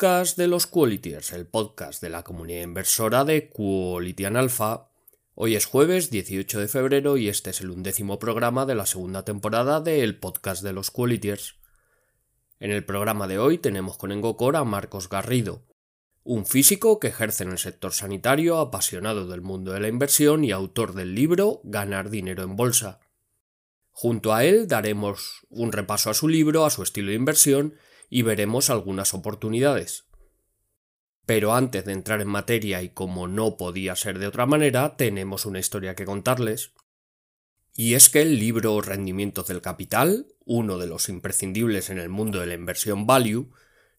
podcast de los Qualitiers, el podcast de la comunidad inversora de Qualitian Alpha. Hoy es jueves 18 de febrero y este es el undécimo programa de la segunda temporada del podcast de los Qualitiers. En el programa de hoy tenemos con Engocor a Marcos Garrido, un físico que ejerce en el sector sanitario, apasionado del mundo de la inversión y autor del libro Ganar dinero en bolsa. Junto a él daremos un repaso a su libro, a su estilo de inversión y veremos algunas oportunidades. Pero antes de entrar en materia y como no podía ser de otra manera, tenemos una historia que contarles. Y es que el libro Rendimientos del Capital, uno de los imprescindibles en el mundo de la inversión value,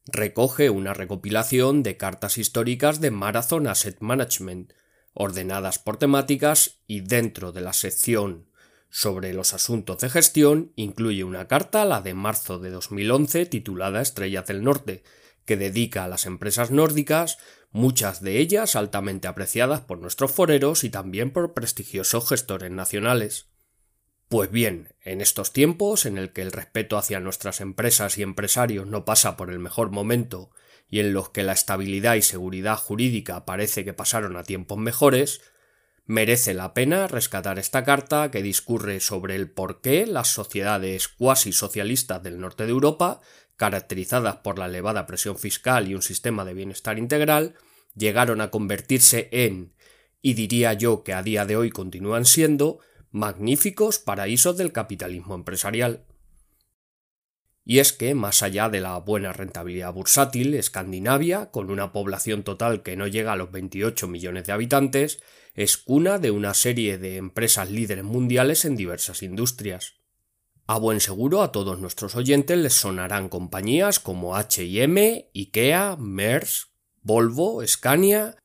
recoge una recopilación de cartas históricas de Marathon Asset Management, ordenadas por temáticas y dentro de la sección sobre los asuntos de gestión incluye una carta, la de marzo de 2011, titulada Estrellas del Norte, que dedica a las empresas nórdicas, muchas de ellas altamente apreciadas por nuestros foreros y también por prestigiosos gestores nacionales. Pues bien, en estos tiempos en el que el respeto hacia nuestras empresas y empresarios no pasa por el mejor momento y en los que la estabilidad y seguridad jurídica parece que pasaron a tiempos mejores, Merece la pena rescatar esta carta que discurre sobre el por qué las sociedades cuasi socialistas del norte de Europa, caracterizadas por la elevada presión fiscal y un sistema de bienestar integral, llegaron a convertirse en, y diría yo que a día de hoy continúan siendo, magníficos paraísos del capitalismo empresarial. Y es que, más allá de la buena rentabilidad bursátil, Escandinavia, con una población total que no llega a los 28 millones de habitantes, es cuna de una serie de empresas líderes mundiales en diversas industrias. A buen seguro a todos nuestros oyentes les sonarán compañías como HM, IKEA, MERS, Volvo, Scania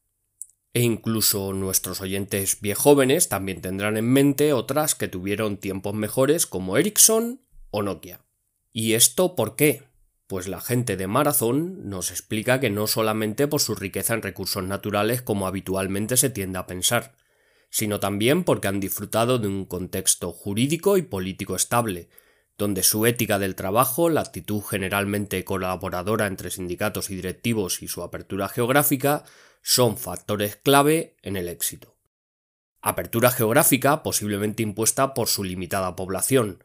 e incluso nuestros oyentes viejóvenes también tendrán en mente otras que tuvieron tiempos mejores como Ericsson o Nokia. ¿Y esto por qué? Pues la gente de Marathon nos explica que no solamente por su riqueza en recursos naturales como habitualmente se tiende a pensar, sino también porque han disfrutado de un contexto jurídico y político estable, donde su ética del trabajo, la actitud generalmente colaboradora entre sindicatos y directivos y su apertura geográfica son factores clave en el éxito. Apertura geográfica posiblemente impuesta por su limitada población,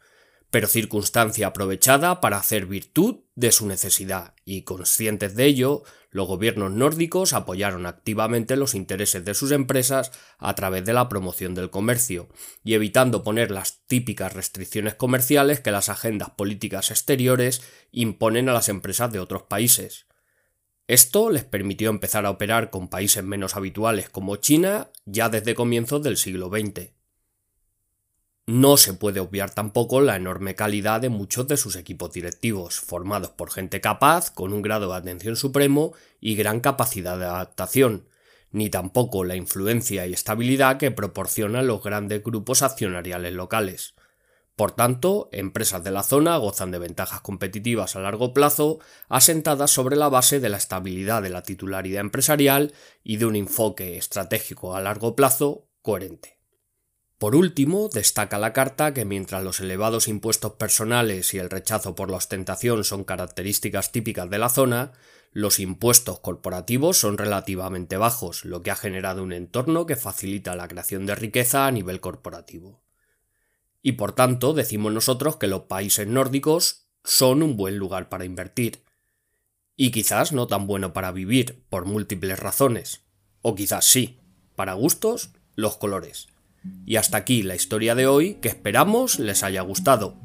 pero circunstancia aprovechada para hacer virtud de su necesidad, y conscientes de ello, los gobiernos nórdicos apoyaron activamente los intereses de sus empresas a través de la promoción del comercio, y evitando poner las típicas restricciones comerciales que las agendas políticas exteriores imponen a las empresas de otros países. Esto les permitió empezar a operar con países menos habituales como China ya desde comienzos del siglo XX. No se puede obviar tampoco la enorme calidad de muchos de sus equipos directivos, formados por gente capaz, con un grado de atención supremo y gran capacidad de adaptación, ni tampoco la influencia y estabilidad que proporcionan los grandes grupos accionariales locales. Por tanto, empresas de la zona gozan de ventajas competitivas a largo plazo, asentadas sobre la base de la estabilidad de la titularidad empresarial y de un enfoque estratégico a largo plazo coherente. Por último, destaca la carta que mientras los elevados impuestos personales y el rechazo por la ostentación son características típicas de la zona, los impuestos corporativos son relativamente bajos, lo que ha generado un entorno que facilita la creación de riqueza a nivel corporativo. Y por tanto, decimos nosotros que los países nórdicos son un buen lugar para invertir. Y quizás no tan bueno para vivir, por múltiples razones. O quizás sí, para gustos, los colores. Y hasta aquí la historia de hoy que esperamos les haya gustado.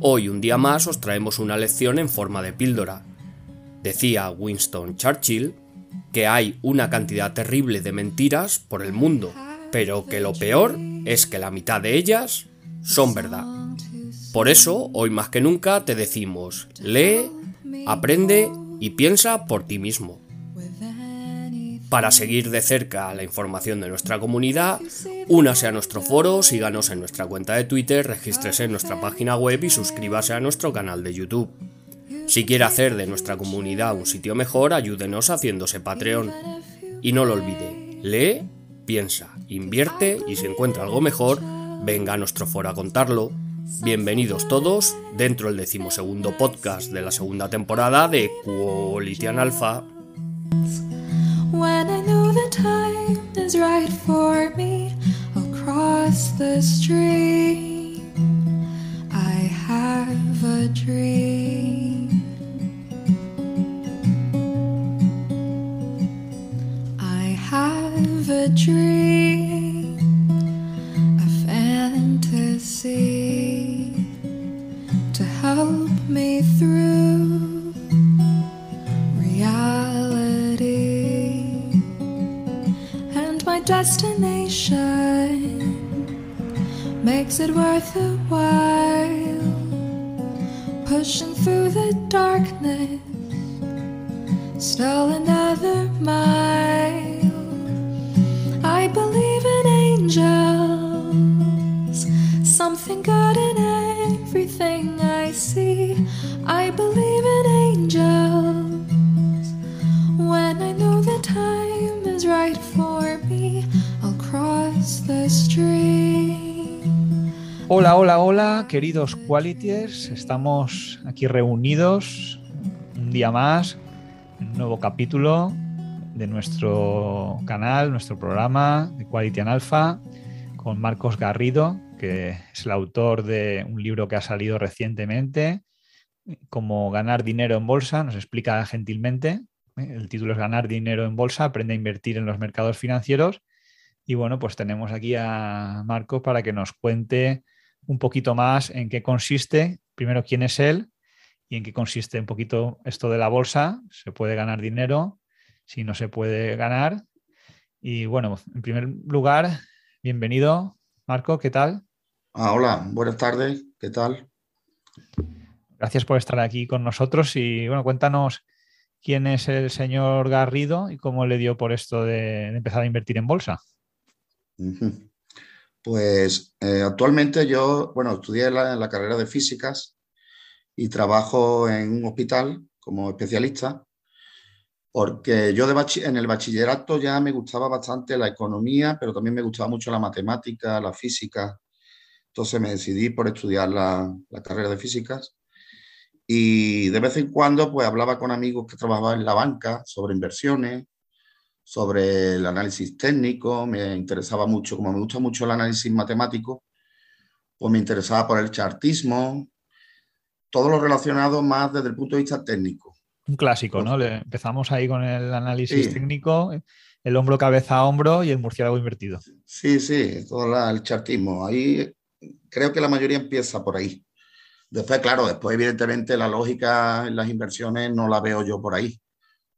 Hoy un día más os traemos una lección en forma de píldora. Decía Winston Churchill que hay una cantidad terrible de mentiras por el mundo, pero que lo peor es que la mitad de ellas son verdad. Por eso, hoy más que nunca te decimos, lee, aprende y piensa por ti mismo. Para seguir de cerca la información de nuestra comunidad, únase a nuestro foro, síganos en nuestra cuenta de Twitter, regístrese en nuestra página web y suscríbase a nuestro canal de YouTube. Si quiere hacer de nuestra comunidad un sitio mejor, ayúdenos haciéndose Patreon. Y no lo olvide, lee, piensa, invierte y si encuentra algo mejor, venga a nuestro foro a contarlo. Bienvenidos todos dentro del decimosegundo podcast de la segunda temporada de Quality Alpha. When I know the time is right for me, I'll cross the street. I have a dream. I have a dream, queridos Qualitiers. Estamos aquí reunidos un día más en un nuevo capítulo de nuestro canal, nuestro programa de Quality and Alpha, con Marcos Garrido, que es el autor de un libro que ha salido recientemente, como ganar dinero en bolsa, nos explica gentilmente. ¿eh? El título es Ganar dinero en bolsa, aprende a invertir en los mercados financieros. Y bueno, pues tenemos aquí a Marcos para que nos cuente un poquito más en qué consiste, primero quién es él y en qué consiste un poquito esto de la bolsa. Se puede ganar dinero, si no se puede ganar. Y bueno, en primer lugar, bienvenido, Marco, ¿qué tal? Ah, hola, buenas tardes, ¿qué tal? Gracias por estar aquí con nosotros y bueno, cuéntanos quién es el señor Garrido y cómo le dio por esto de, empezar a invertir en bolsa. Pues eh, actualmente yo, bueno, estudié la, la carrera de físicas y trabajo en un hospital como especialista, porque yo de en el bachillerato ya me gustaba bastante la economía, pero también me gustaba mucho la matemática, la física. Entonces me decidí por estudiar la, la carrera de físicas y de vez en cuando pues hablaba con amigos que trabajaban en la banca sobre inversiones, sobre el análisis técnico, me interesaba mucho, como me gusta mucho el análisis matemático, pues me interesaba por el chartismo, todo lo relacionado más desde el punto de vista técnico. Un clásico, ¿no? Le- empezamos ahí con el análisis Sí. técnico, el hombro cabeza a hombro y el murciélago invertido. Sí, sí, todo la- el chartismo. Ahí creo que la mayoría empieza por ahí. Después, claro, después evidentemente la lógica en las inversiones no la veo yo por ahí.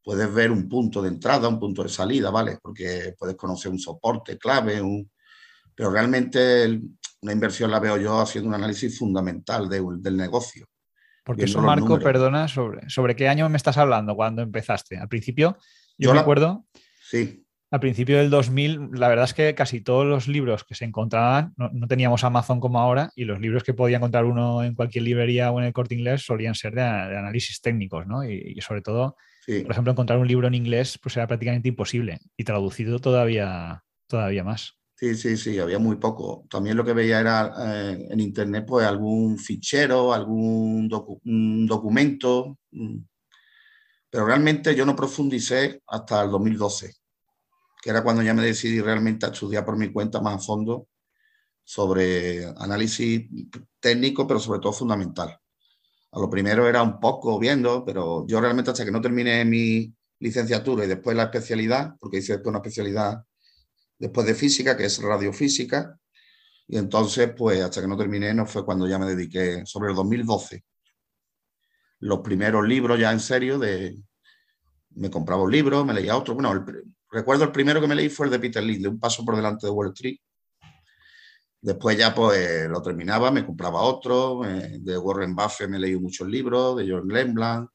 Puedes ver un punto de entrada, un punto de salida, ¿vale? Porque puedes conocer un soporte clave, un... pero realmente el- una inversión la veo yo haciendo un análisis fundamental de- del negocio. Porque eso, Marco, perdona, sobre, ¿sobre qué año me estás hablando cuando empezaste? Al principio, yo, Yo la- acuerdo, Sí, al principio del 2000, la verdad es que casi todos los libros que se encontraban, no, no teníamos Amazon como ahora, y los libros que podía encontrar uno en cualquier librería o en el corte inglés solían ser de, de análisis técnicos, ¿no? Y, y sobre todo, sí. por ejemplo, encontrar un libro en inglés pues era prácticamente imposible y traducido todavía, todavía más. Sí, sí, sí, había muy poco. También lo que veía era eh, en internet, pues algún fichero, algún docu- un documento, mm. pero realmente yo no profundicé hasta el 2012, que era cuando ya me decidí realmente a estudiar por mi cuenta más a fondo sobre análisis técnico, pero sobre todo fundamental. A lo primero era un poco viendo, pero yo realmente hasta que no terminé mi licenciatura y después la especialidad, porque hice después una especialidad después de física, que es radiofísica, y entonces, pues hasta que no terminé, no fue cuando ya me dediqué, sobre el 2012, los primeros libros ya en serio de... Me compraba un libro, me leía otro. Bueno, el recuerdo el primero que me leí fue el de Peter Lynch, de Un paso por delante de Wall Street. Después ya pues lo terminaba, me compraba otro. eh, de Warren Buffett me leí muchos libros, de John Glenblanc.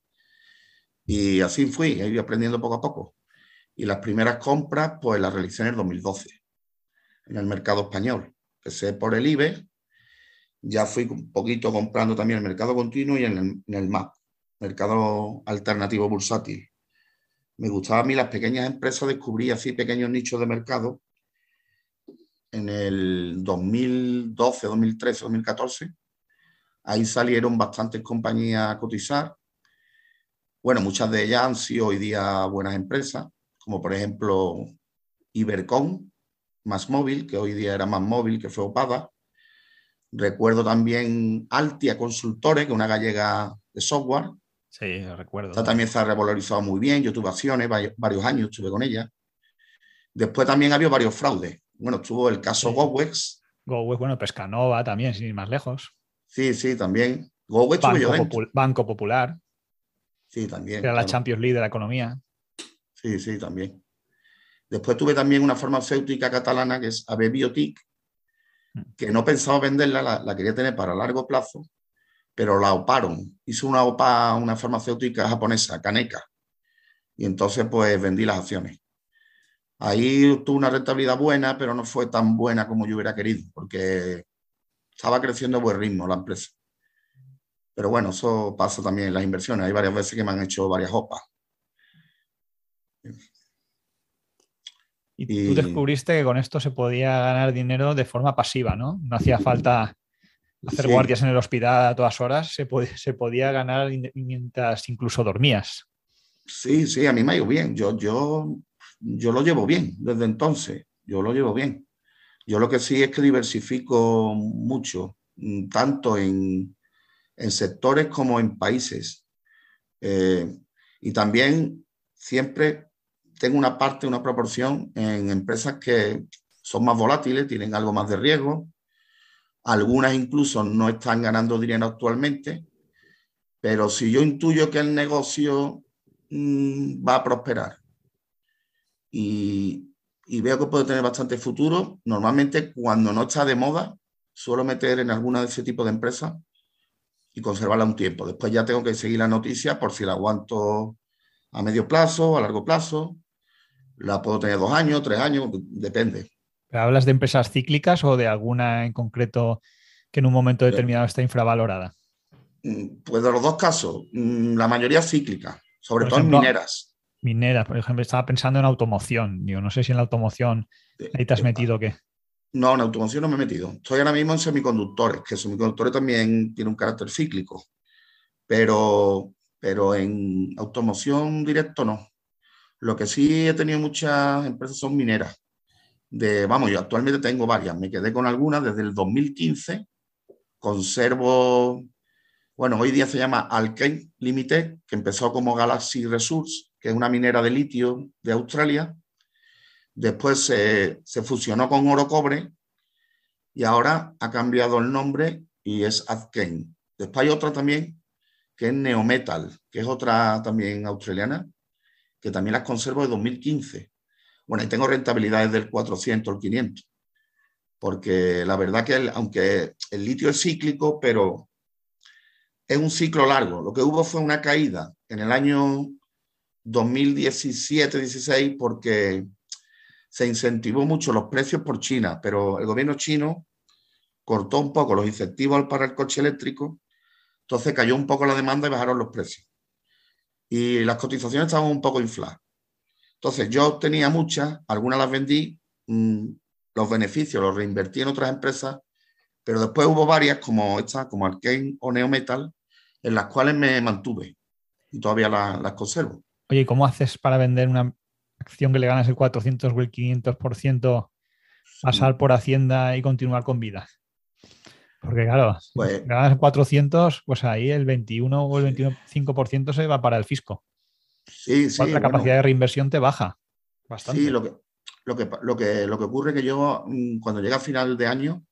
Y así fui, ido aprendiendo poco a poco. Y las primeras compras, pues las realicé en el 2012, en el mercado español. Empecé por el IBE, ya fui un poquito comprando también el mercado continuo y en el, en el MAP, mercado alternativo bursátil. Me gustaban a mí las pequeñas empresas, descubrí así pequeños nichos de mercado en el 2012, 2013, 2014 Ahí salieron bastantes compañías a cotizar. Bueno, muchas de ellas han sido hoy día buenas empresas, como por ejemplo Ibercom, Más Móvil, que hoy día era Más Móvil, que fue Opada. Recuerdo también Altia Consultores, que es una gallega de software. Sí, recuerdo. Esta también se ha revalorizado muy bien. Yo tuve acciones, varios años estuve con ella. Después también había varios fraudes. Bueno, estuvo el caso GoWex. GoWex, bueno, Pescanova también, sin ir más lejos. Sí, sí, también. GoWex Banco, Banco Popular. Sí, también. Era la Champions League de la economía. Sí, sí, también. Después tuve también una farmacéutica catalana que es AB Biotic, mm. que no pensaba venderla, la, quería tener para largo plazo, pero la oparon. Hizo una OPA una farmacéutica japonesa, Kaneka, y entonces pues vendí las acciones. Ahí tuvo una rentabilidad buena, pero no fue tan buena como yo hubiera querido, porque estaba creciendo a buen ritmo la empresa. Pero bueno, eso pasa también en las inversiones. Hay varias veces que me han hecho varias OPA. Y, tú descubriste que con esto se podía ganar dinero de forma pasiva, ¿no? No hacía falta hacer guardias en el hospital a todas horas, se, se podía ganar mientras incluso dormías. Sí, sí, a mí me ha ido bien. Yo, yo, yo lo llevo bien desde entonces, yo lo llevo bien. Yo lo que sí es que diversifico mucho, mm, tanto en, en sectores como en países. Eh, y también siempre tengo una parte, una proporción en empresas que son más volátiles, tienen algo más de riesgo. Algunas incluso no están ganando dinero actualmente, pero si yo intuyo que el negocio mm, va a prosperar y, y, veo que puede tener bastante futuro, normalmente cuando no está de moda, suelo meter en alguna de ese tipo de empresas y conservarla un tiempo. Después ya tengo que seguir la noticia por si la aguanto a medio plazo, a largo plazo la puedo tener dos años, tres años, depende. ¿Hablas de empresas cíclicas o de alguna en concreto que en un momento determinado está infravalorada? Mm, pues de los dos casos, mm, la mayoría cíclica, sobre todo en mineras. Mineras, por ejemplo, estaba pensando en automoción. Yo no sé si en la automoción ahí te has metido o qué. No, en automoción no me he metido. Estoy ahora mismo en semiconductores, que semiconductores también tiene un carácter cíclico, pero, pero en automoción directo no. Lo que sí he tenido muchas empresas son mineras. De, vamos, yo actualmente tengo varias, me quedé con algunas desde el 2015, conservo, bueno, hoy día se llama Alkane Limited, que empezó como Galaxy Resource, que es una minera de litio de Australia, después se, fusionó con Oro Cobre y ahora ha cambiado el nombre y es Adkane. Después hay otra también que es Neometal, que es otra también australiana, que también las conservo de 2015. Bueno, y tengo rentabilidades del 400 al 500, porque la verdad que aunque el litio es cíclico, pero es un ciclo largo. Lo que hubo fue una caída en el año 2017-16 porque se incentivó mucho los precios por China, pero el gobierno chino cortó un poco los incentivos para el coche eléctrico, entonces cayó un poco la demanda y bajaron los precios y las cotizaciones estaban un poco infladas. Entonces yo tenía muchas, algunas las vendí, mm, los beneficios los reinvertí en otras empresas, pero después hubo varias como esta, como Arkane o Neometal, en las cuales me mantuve y todavía las, conservo. Oye, ¿cómo haces para vender una acción que le ganas el 400 o el 500%, pasar por Hacienda y continuar con vida? Porque claro, pues, ganas 400, pues ahí el 21 o el 25% se va para el fisco. Sí, sí. La capacidad de reinversión te baja bastante. Sí, lo que, lo que, lo que, lo que ocurre es que yo, mm, cuando llega a final de año,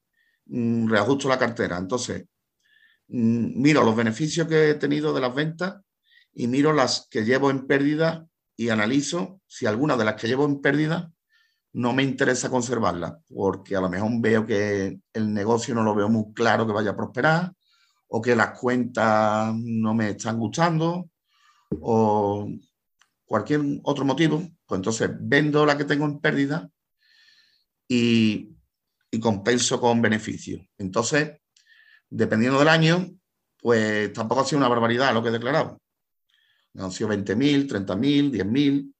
mm, reajusto la cartera. Entonces, mm, miro los beneficios que he tenido de las ventas y miro las que llevo en pérdida y analizo si alguna de las que llevo en pérdida no me interesa conservarla, porque a lo mejor veo que el negocio no lo veo muy claro que vaya a prosperar, o que las cuentas no me están gustando, o cualquier otro motivo, pues entonces vendo la que tengo en pérdida y, compenso con beneficio. Entonces, dependiendo del año, pues tampoco ha sido una barbaridad lo que he declarado. Han sido 20.000, 30.000, 10.000.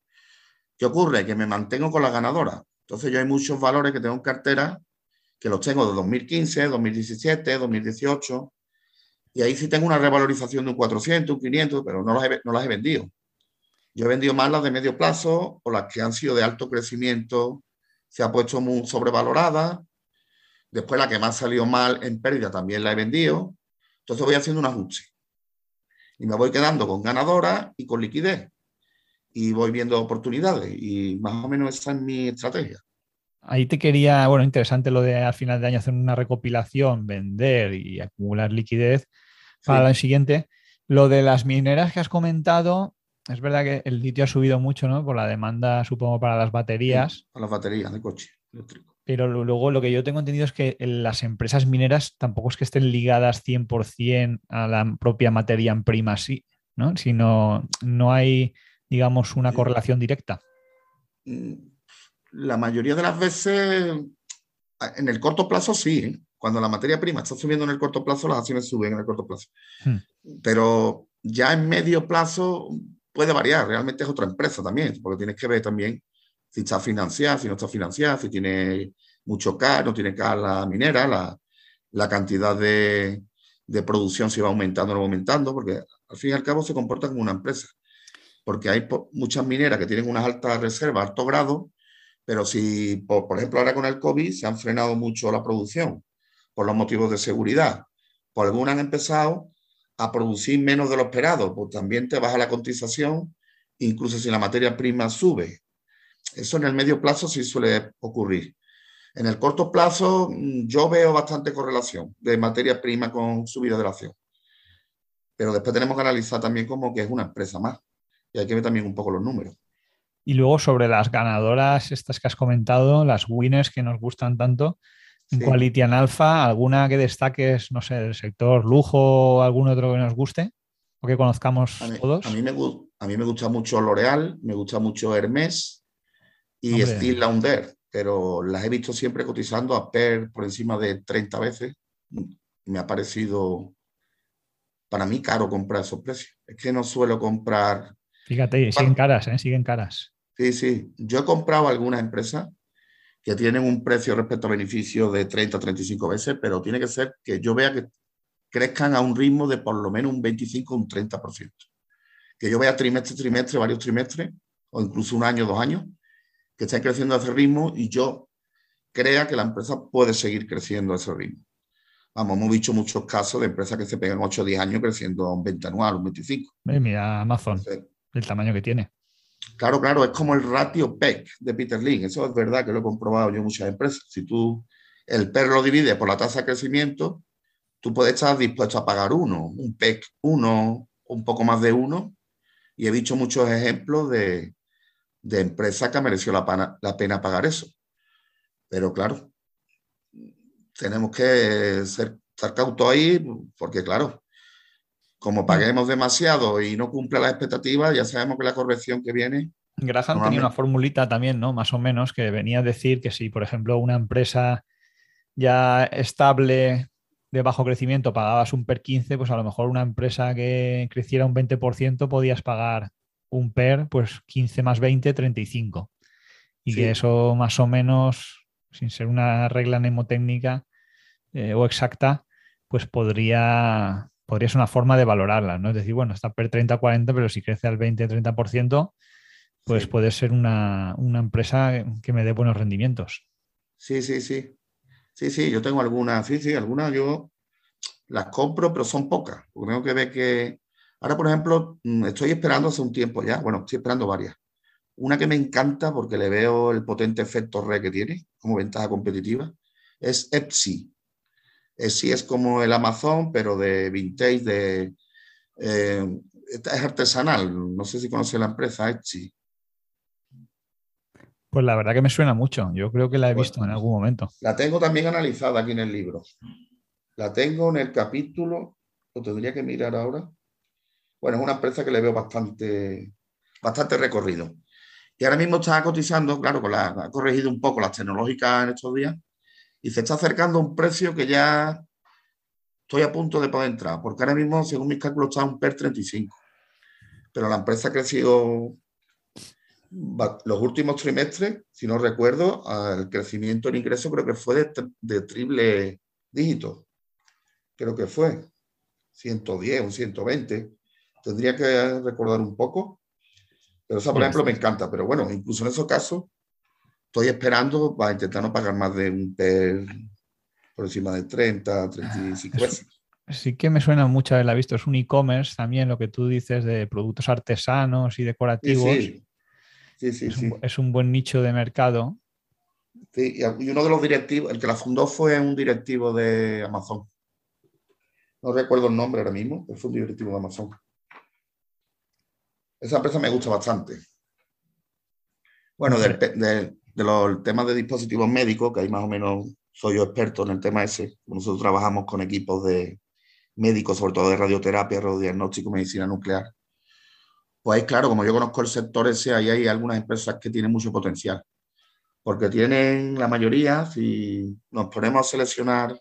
¿Qué ocurre? Que me mantengo con la ganadora. Entonces yo hay muchos valores que tengo en cartera que los tengo de 2015, 2017, 2018 Y ahí sí tengo una revalorización de un 400, un 500, pero no las he, no las he vendido. Yo he vendido más las de medio plazo o las que han sido de alto crecimiento, se ha puesto muy sobrevalorada. Después la que más salió mal en pérdida también la he vendido. Entonces voy haciendo un ajuste. Y me voy quedando con ganadora y con liquidez. Y voy viendo oportunidades. Y más o menos esa es mi estrategia. Ahí te quería, bueno, interesante lo de al final de año hacer una recopilación, vender y acumular liquidez para el siguiente. Lo de las mineras que has comentado, es verdad que el litio ha subido mucho, ¿no? Por la demanda, supongo, para las baterías. para las baterías de coche eléctrico. Pero luego lo que yo tengo entendido es que las empresas mineras tampoco es que estén ligadas 100% a la propia materia en prima, sí, ¿no? Sino no hay, digamos, una correlación directa. Mm, la mayoría de las veces, en el corto plazo sí, ¿eh? cuando la materia prima está subiendo en el corto plazo, las acciones suben en el corto plazo. Hmm. Pero ya en medio plazo puede variar, realmente es otra empresa también, porque tienes que ver también si está financiada, si no está financiada, si tiene mucho cash, no tiene cash la minera, la, la cantidad de, de, producción si va aumentando o no va aumentando, porque al fin y al cabo se comporta como una empresa. Porque hay muchas mineras que tienen unas altas reservas, alto grado, pero si, por, por, ejemplo, ahora con el COVID se han frenado mucho la producción por los motivos de seguridad, por algunas han empezado a producir menos de lo esperado, pues también te baja la cotización, incluso si la materia prima sube. Eso en el medio plazo sí suele ocurrir. En el corto plazo mm, yo veo bastante correlación de materia prima con subida de la acción. Pero después tenemos que analizar también como que es una empresa más. Y hay que ver también un poco los números. Y luego sobre las ganadoras, estas que has comentado, las winners que nos gustan tanto, en Quality Alpha, ¿alguna que destaques, no sé, del sector lujo o algún otro que nos guste o que conozcamos todos? A mí, me, a mí me gusta mucho L'Oreal, me gusta mucho Hermes y Steel Launder, pero las he visto siempre cotizando a PER por encima de 30 veces. Me ha parecido para mí caro comprar esos precios. Es que no suelo comprar. Fíjate, siguen caras, ¿eh? siguen caras. Sí, sí. Yo he comprado algunas empresas que tienen un precio respecto a beneficio de 30 35 veces, pero tiene que ser que yo vea que crezcan a un ritmo de por lo menos un 25 o un 30%. Que yo vea trimestre, trimestre, varios trimestres, o incluso un año, dos años, que estén creciendo a ese ritmo y yo crea que la empresa puede seguir creciendo a ese ritmo. Vamos, hemos visto muchos casos de empresas que se pegan 8 o 10 años creciendo a un 20 anual, un 25. Mira, Amazon, el tamaño que tiene. Claro, claro, es como el ratio PEC de Peter Lynn. Eso es verdad que lo he comprobado yo en muchas empresas. Si tú el PER lo divides por la tasa de crecimiento, tú puedes estar dispuesto a pagar uno, un PEC uno, un poco más de uno. Y he visto muchos ejemplos de, de empresas que mereció la pena, la pena pagar eso. Pero claro, tenemos que ser, estar cautos ahí, porque claro, como paguemos demasiado y no cumple las expectativas, ya sabemos que la corrección que viene. Graham tenía una formulita también, ¿no? Más o menos, que venía a decir que si, por ejemplo, una empresa ya estable de bajo crecimiento pagabas un PER 15, pues a lo mejor una empresa que creciera un 20% podías pagar un PER, pues 15 más 20, 35. Y que eso más o menos, sin ser una regla mnemotécnica eh, o exacta, pues podría podría ser una forma de valorarla, ¿no? Es decir, bueno, está per 30-40, pero si crece al 20-30%, pues puede ser una, empresa que me dé buenos rendimientos. Sí, sí, sí. Sí, sí, yo tengo algunas, sí, sí, algunas yo las compro, pero son pocas. Porque tengo que ver que. Ahora, por ejemplo, mm, estoy esperando hace un tiempo ya, bueno, estoy esperando varias. Una que me encanta porque le veo el potente efecto red que tiene como ventaja competitiva es Etsy. Sí es como el Amazon, pero de vintage, de, eh, es artesanal. No sé si conoce la empresa Etsy. Pues la verdad que me suena mucho. Yo creo que la he pues visto en algún momento. La tengo también analizada aquí en el libro. La tengo en el capítulo, lo tendría que mirar ahora. Bueno, es una empresa que le veo bastante, bastante recorrido. Y ahora mismo está cotizando, claro, con la, ha corregido un poco las tecnológicas en estos días, y se está acercando a un precio que ya estoy a punto de poder entrar, porque ahora mismo, según mis cálculos, está un PER 35. Pero la empresa ha crecido los últimos trimestres, si no recuerdo, el crecimiento en ingreso creo que fue de, triple dígito. Creo que fue. 110, un 120. Tendría que recordar un poco. Pero esa, por ejemplo, me encanta. Pero bueno, incluso en esos casos, estoy esperando para intentar no pagar más de un PER por encima de 30, 35 veces. Sí que me suena mucho haberla visto. Es un e-commerce también, lo que tú dices de productos artesanos y decorativos. Sí, sí. sí, es, un, es, un, buen nicho de mercado. Sí, y uno de los directivos, el que la fundó fue un directivo de Amazon. No recuerdo el nombre ahora mismo, pero fue un directivo de Amazon. Esa empresa me gusta bastante. Bueno, de, los temas de dispositivos médicos, que ahí más o menos soy yo experto en el tema ese. Nosotros trabajamos con equipos de médicos, sobre todo de radioterapia, radiodiagnóstico, medicina nuclear. Pues claro, como yo conozco el sector ese, ahí hay algunas empresas que tienen mucho potencial. Porque tienen la mayoría, si nos ponemos a seleccionar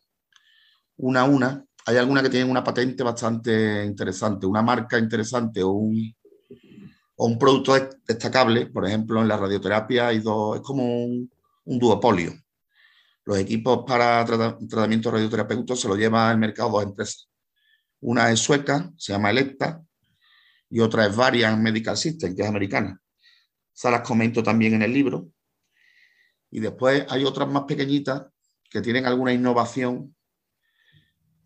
una a una, hay algunas que tienen una patente bastante interesante, una marca interesante o un, o un producto destacable. Por ejemplo, en la radioterapia hay dos, es como un, duopolio. Los equipos para tratamiento radioterapéutico se lo lleva al mercado dos empresas. Una es sueca, se llama Electa, y otra es Varian Medical System, que es americana. Se las comento también en el libro. Y después hay otras más pequeñitas que tienen alguna innovación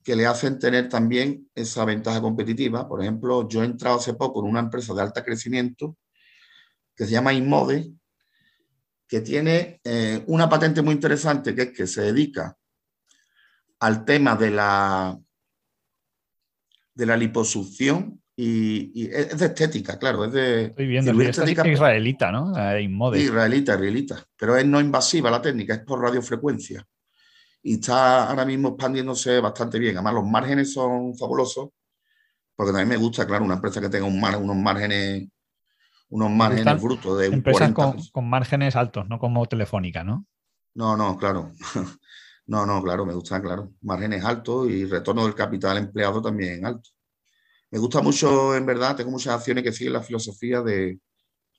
que le hacen tener también esa ventaja competitiva. Por ejemplo, yo he entrado hace poco en una empresa de alto crecimiento que se llama Inmode, que tiene eh, una patente muy interesante, que es que se dedica al tema de la, de la liposucción y, es de estética, claro, es de... Estoy viendo, es estética, israelita, ¿no? Inmode. Israelita, israelita, pero es no invasiva la técnica, es por radiofrecuencia y está ahora mismo expandiéndose bastante bien. Además, los márgenes son fabulosos, porque también me gusta, claro, una empresa que tenga un unos márgenes unos márgenes brutos de Empresas con, con, márgenes altos, no como Telefónica, ¿no? No, no, claro. No, no, claro, me gusta, claro. Márgenes altos y retorno del capital empleado también alto. Me gusta mucho, en verdad, tengo muchas acciones que siguen la filosofía de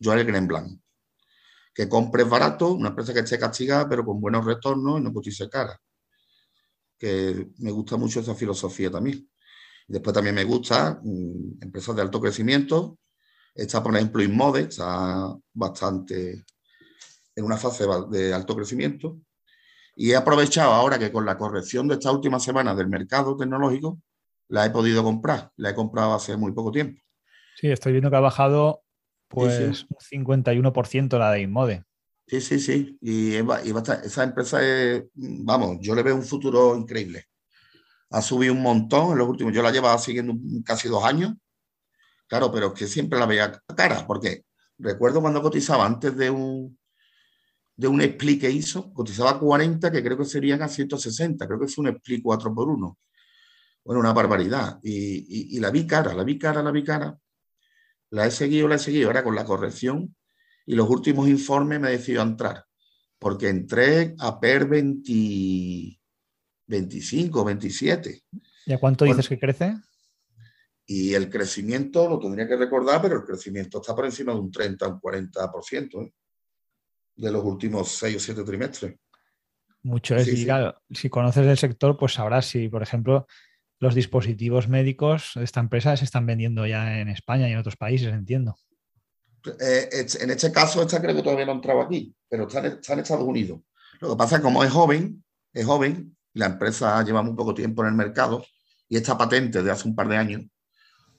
Joel Grenblanc. Que compres barato, una empresa que esté castigada, pero con buenos retornos y no cotice cara que me gusta mucho esa filosofía también. Después también me gusta mm, empresas de alto crecimiento. Está, por ejemplo, Inmode, está bastante en una fase de alto crecimiento. Y he aprovechado ahora que con la corrección de esta última semana del mercado tecnológico, la he podido comprar. La he comprado hace muy poco tiempo. Sí, estoy viendo que ha bajado pues un 51% la de Inmode. Sí, sí, sí. Y, esa empresa es, vamos, yo le veo un futuro increíble. Ha subido un montón en los últimos, yo la llevaba siguiendo casi dos años. Claro, pero es que siempre la veía cara, porque recuerdo cuando cotizaba antes de un, de un split que hizo, cotizaba 40, que creo que serían a 160, creo que fue un split 4 por 1. Bueno, una barbaridad. Y, y, la vi cara, la vi cara, la vi cara. La he seguido, la he seguido. Ahora con la corrección, y los últimos informes me decidió entrar, porque entré a PER 20, 25, 27. ¿Y a cuánto dices que crece? Y el crecimiento, lo tendría que recordar, pero el crecimiento está por encima de un 30, un 40% ¿eh? de los últimos 6 o 7 trimestres. Mucho es, si conoces el sector, pues sabrás si, por ejemplo, los dispositivos médicos de esta empresa se están vendiendo ya en España y en otros países, entiendo. Eh, en este caso, esta creo que todavía no ha entrado aquí, pero está en, Estados Unidos. Lo que pasa es que como es joven, es joven, la empresa lleva muy poco tiempo en el mercado y esta patente de hace un par de años,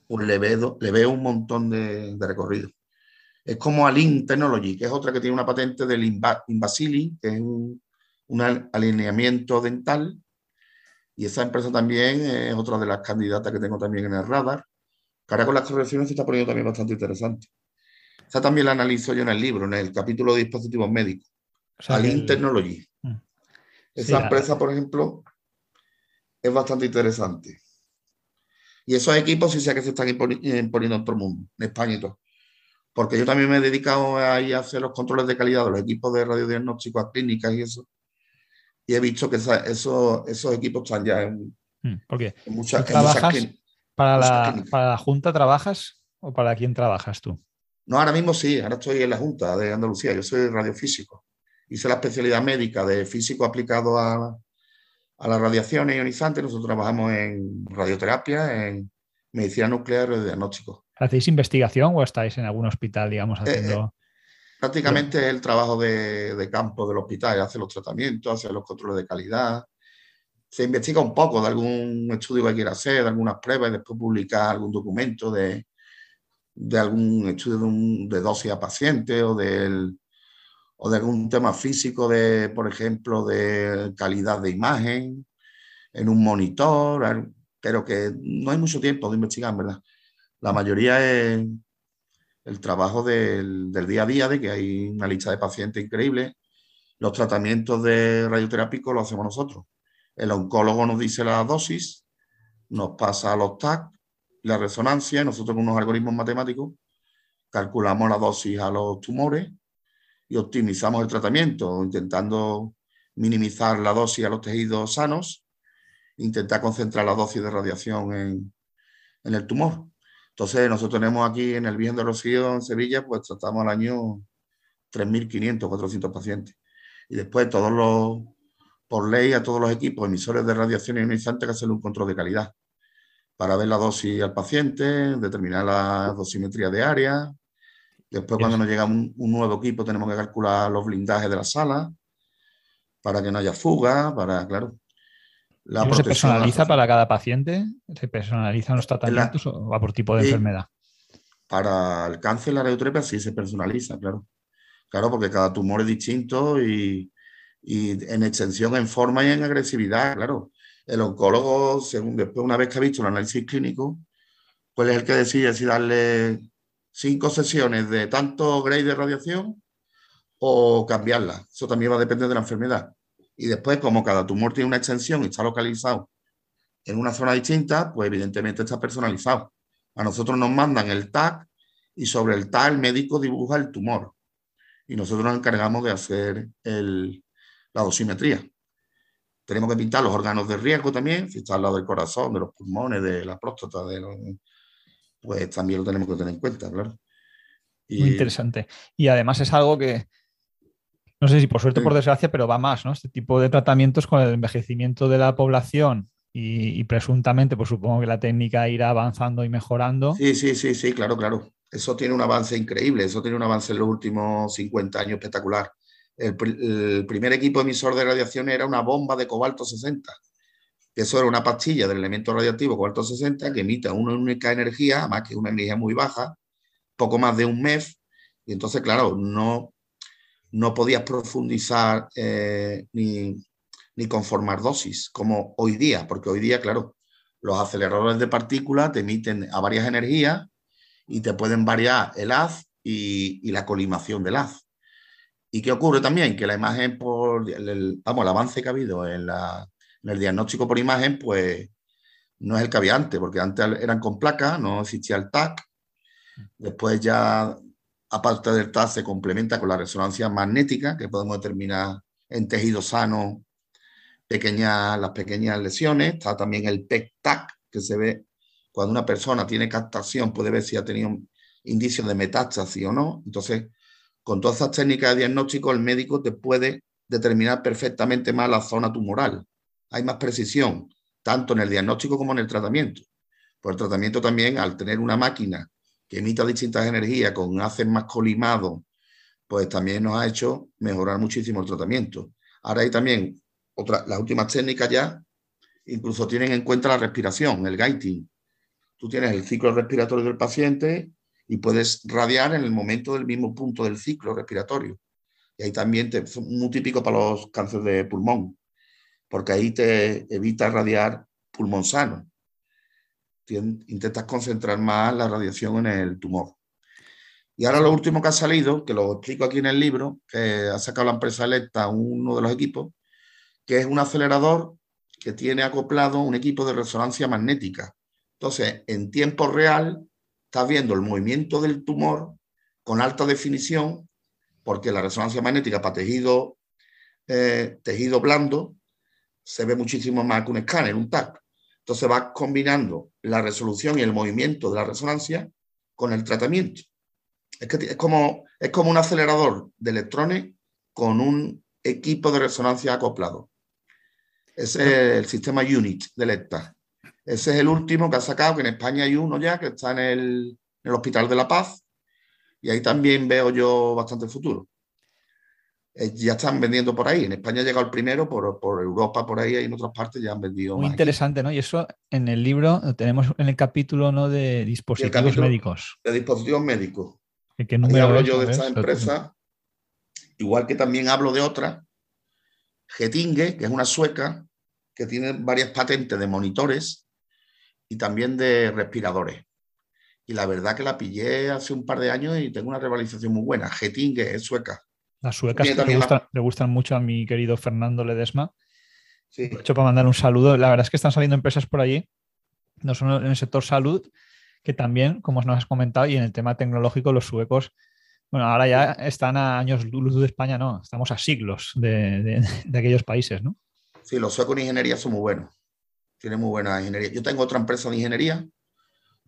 pues le veo, un montón de, recorrido. Es como Alin Technology, que es otra que tiene una patente del Invasili, que es un, alineamiento dental. Y esa empresa también es otra de las candidatas que tengo también en el radar. Que ahora con las correcciones se está poniendo también bastante interesante. Esta también la analizo yo en el libro, en el capítulo de dispositivos médicos. O Technology. Mm. Esa empresa, por ejemplo, es bastante interesante. Y esos equipos sí sé que se están imponiendo en todo el mundo, en España y todo. Porque yo también me he dedicado a, a hacer los controles de calidad de los equipos de radiodiagnóstico a clínicas y eso. Y he visto que esos, esos equipos están ya en, mm, ¿Por muchas, para, la, ¿Para la Junta trabajas o para quién trabajas tú? No, ahora mismo sí, ahora estoy en la Junta de Andalucía, yo soy radiofísico. Hice la especialidad médica de físico aplicado a, a las radiaciones ionizantes. Nosotros trabajamos en radioterapia, en medicina nuclear y diagnóstico. ¿Hacéis investigación o estáis en algún hospital, digamos, eh, haciendo...? prácticamente el trabajo de, de, campo del hospital, hace los tratamientos, hace los controles de calidad, se investiga un poco de algún estudio que quiera hacer, de algunas pruebas y después publicar algún documento de, de algún estudio de, dosis a paciente o, del, o de algún tema físico, de, por ejemplo, de calidad de imagen en un monitor, pero que no hay mucho tiempo de investigar, ¿verdad? La mayoría es el trabajo del, del día a día, de que hay una lista de pacientes increíble. Los tratamientos de radioterápicos los hacemos nosotros el oncólogo nos dice la dosis, nos pasa los TAC, la resonancia, nosotros con unos algoritmos matemáticos calculamos la dosis a los tumores y optimizamos el tratamiento, intentando minimizar la dosis a los tejidos sanos, intentar concentrar la dosis de radiación en, el tumor. Entonces, nosotros tenemos aquí en el Virgen de Rocío, en Sevilla, pues tratamos al año 3.500, 400 pacientes. Y después todos los por ley a todos los equipos emisores de radiación ionizante que hacer un control de calidad para ver la dosis al paciente, determinar la dosimetría de área. Después, cuando nos llega un, nuevo equipo, tenemos que calcular los blindajes de la sala para que no haya fuga, para, claro. La ¿Se personaliza para cada paciente? ¿Se personalizan los tratamientos o va por tipo de enfermedad? Para el cáncer, la radioterapia sí se personaliza, claro. Claro, porque cada tumor es distinto y, y en extensión, en forma y en agresividad, claro. El oncólogo, según después, una vez que ha visto el análisis clínico, pues es el que decide si darle cinco sesiones de tanto grade de radiación o cambiarla. Eso también va a depender de la enfermedad. Y después, como cada tumor tiene una extensión y está localizado en una zona distinta, pues evidentemente está personalizado. A nosotros nos mandan el TAC y sobre el TAC el médico dibuja el tumor. Y nosotros nos encargamos de hacer el, la dosimetría. Tenemos que pintar los órganos de riesgo también, si está al lado del corazón, de los pulmones, de la próstata, de pues también lo tenemos que tener en cuenta, claro. Muy interesante. Y además es algo que, no sé si por suerte o por desgracia, pero va más, ¿no? Este tipo de tratamientos con el envejecimiento de la población y, presuntamente, pues supongo que la técnica irá avanzando y mejorando. Sí, sí, sí, sí, claro, claro. Eso tiene un avance increíble, eso tiene un avance en los últimos 50 años espectacular el, primer equipo emisor de radiación era una bomba de cobalto 60. Eso era una pastilla del elemento radiactivo cobalto 60 que emite una única energía, además que una energía muy baja, poco más de un mes. Y entonces, claro, no, no podías profundizar eh, ni, ni conformar dosis como hoy día, porque hoy día, claro, los aceleradores de partículas te emiten a varias energías y te pueden variar el haz y la colimación del haz. ¿Y qué ocurre también? Que la imagen, por el, vamos, el avance que ha habido en, la, en, el diagnóstico por imagen, pues no es el que había antes, porque antes eran con placas, no existía el TAC. Después ya, aparte del TAC, se complementa con la resonancia magnética, que podemos determinar en tejido sano pequeñas, las pequeñas lesiones. Está también el PEC-TAC, que se ve cuando una persona tiene captación, puede ver si ha tenido indicios de metástasis o no. Entonces, con todas estas técnicas de diagnóstico, el médico te puede determinar perfectamente más la zona tumoral. Hay más precisión, tanto en el diagnóstico como en el tratamiento. Por el tratamiento también, al tener una máquina que emita distintas energías con haces más colimado, pues también nos ha hecho mejorar muchísimo el tratamiento. Ahora hay también otra, las últimas técnicas ya, incluso tienen en cuenta la respiración, el gating. Tú tienes el ciclo respiratorio del paciente y puedes radiar en el momento del mismo punto del ciclo respiratorio. Y ahí también te, es muy típico para los cánceres de pulmón, porque ahí te evita radiar pulmón sano. Intentas concentrar más la radiación en el tumor. Y ahora lo último que ha salido, que lo explico aquí en el libro, que ha sacado la empresa Electa uno de los equipos, que es un acelerador que tiene acoplado un equipo de resonancia magnética. Entonces, en tiempo real, estás viendo el movimiento del tumor con alta definición, porque la resonancia magnética para tejido, eh, tejido blando se ve muchísimo más que un escáner, un TAC. Entonces vas combinando la resolución y el movimiento de la resonancia con el tratamiento. Es, que es, como, es como un acelerador de electrones con un equipo de resonancia acoplado. Es el sistema UNIT del ECTA. Ese es el último que ha sacado, que en España hay uno ya, que está en el, en el Hospital de la Paz, y ahí también veo yo bastante futuro. Eh, ya están vendiendo por ahí. En España ha llegado el primero, por, por Europa, por ahí, y en otras partes ya han vendido. Muy interesante, ¿no? Y eso en el libro tenemos en el capítulo ¿no? de dispositivos médicos. De dispositivos médicos. ¿Qué hablo yo de esta empresa, igual que también hablo de otra, Getinge, que es una sueca, que tiene varias patentes de monitores y también de respiradores. Y la verdad que la pillé hace un par de años y tengo una revalización muy buena. Getinge es sueca. Las suecas le, gustan, mucho a mi querido Fernando Ledesma. Sí. De hecho, para mandar un saludo, la verdad es que están saliendo empresas por allí, no solo en el sector salud, que también, como nos has comentado, y en el tema tecnológico, los suecos, bueno, ahora ya están a años luz de España, no, estamos a siglos de, aquellos países, ¿no? Sí, los suecos en ingeniería son muy buenos, tienen muy buena ingeniería. Yo tengo otra empresa de ingeniería,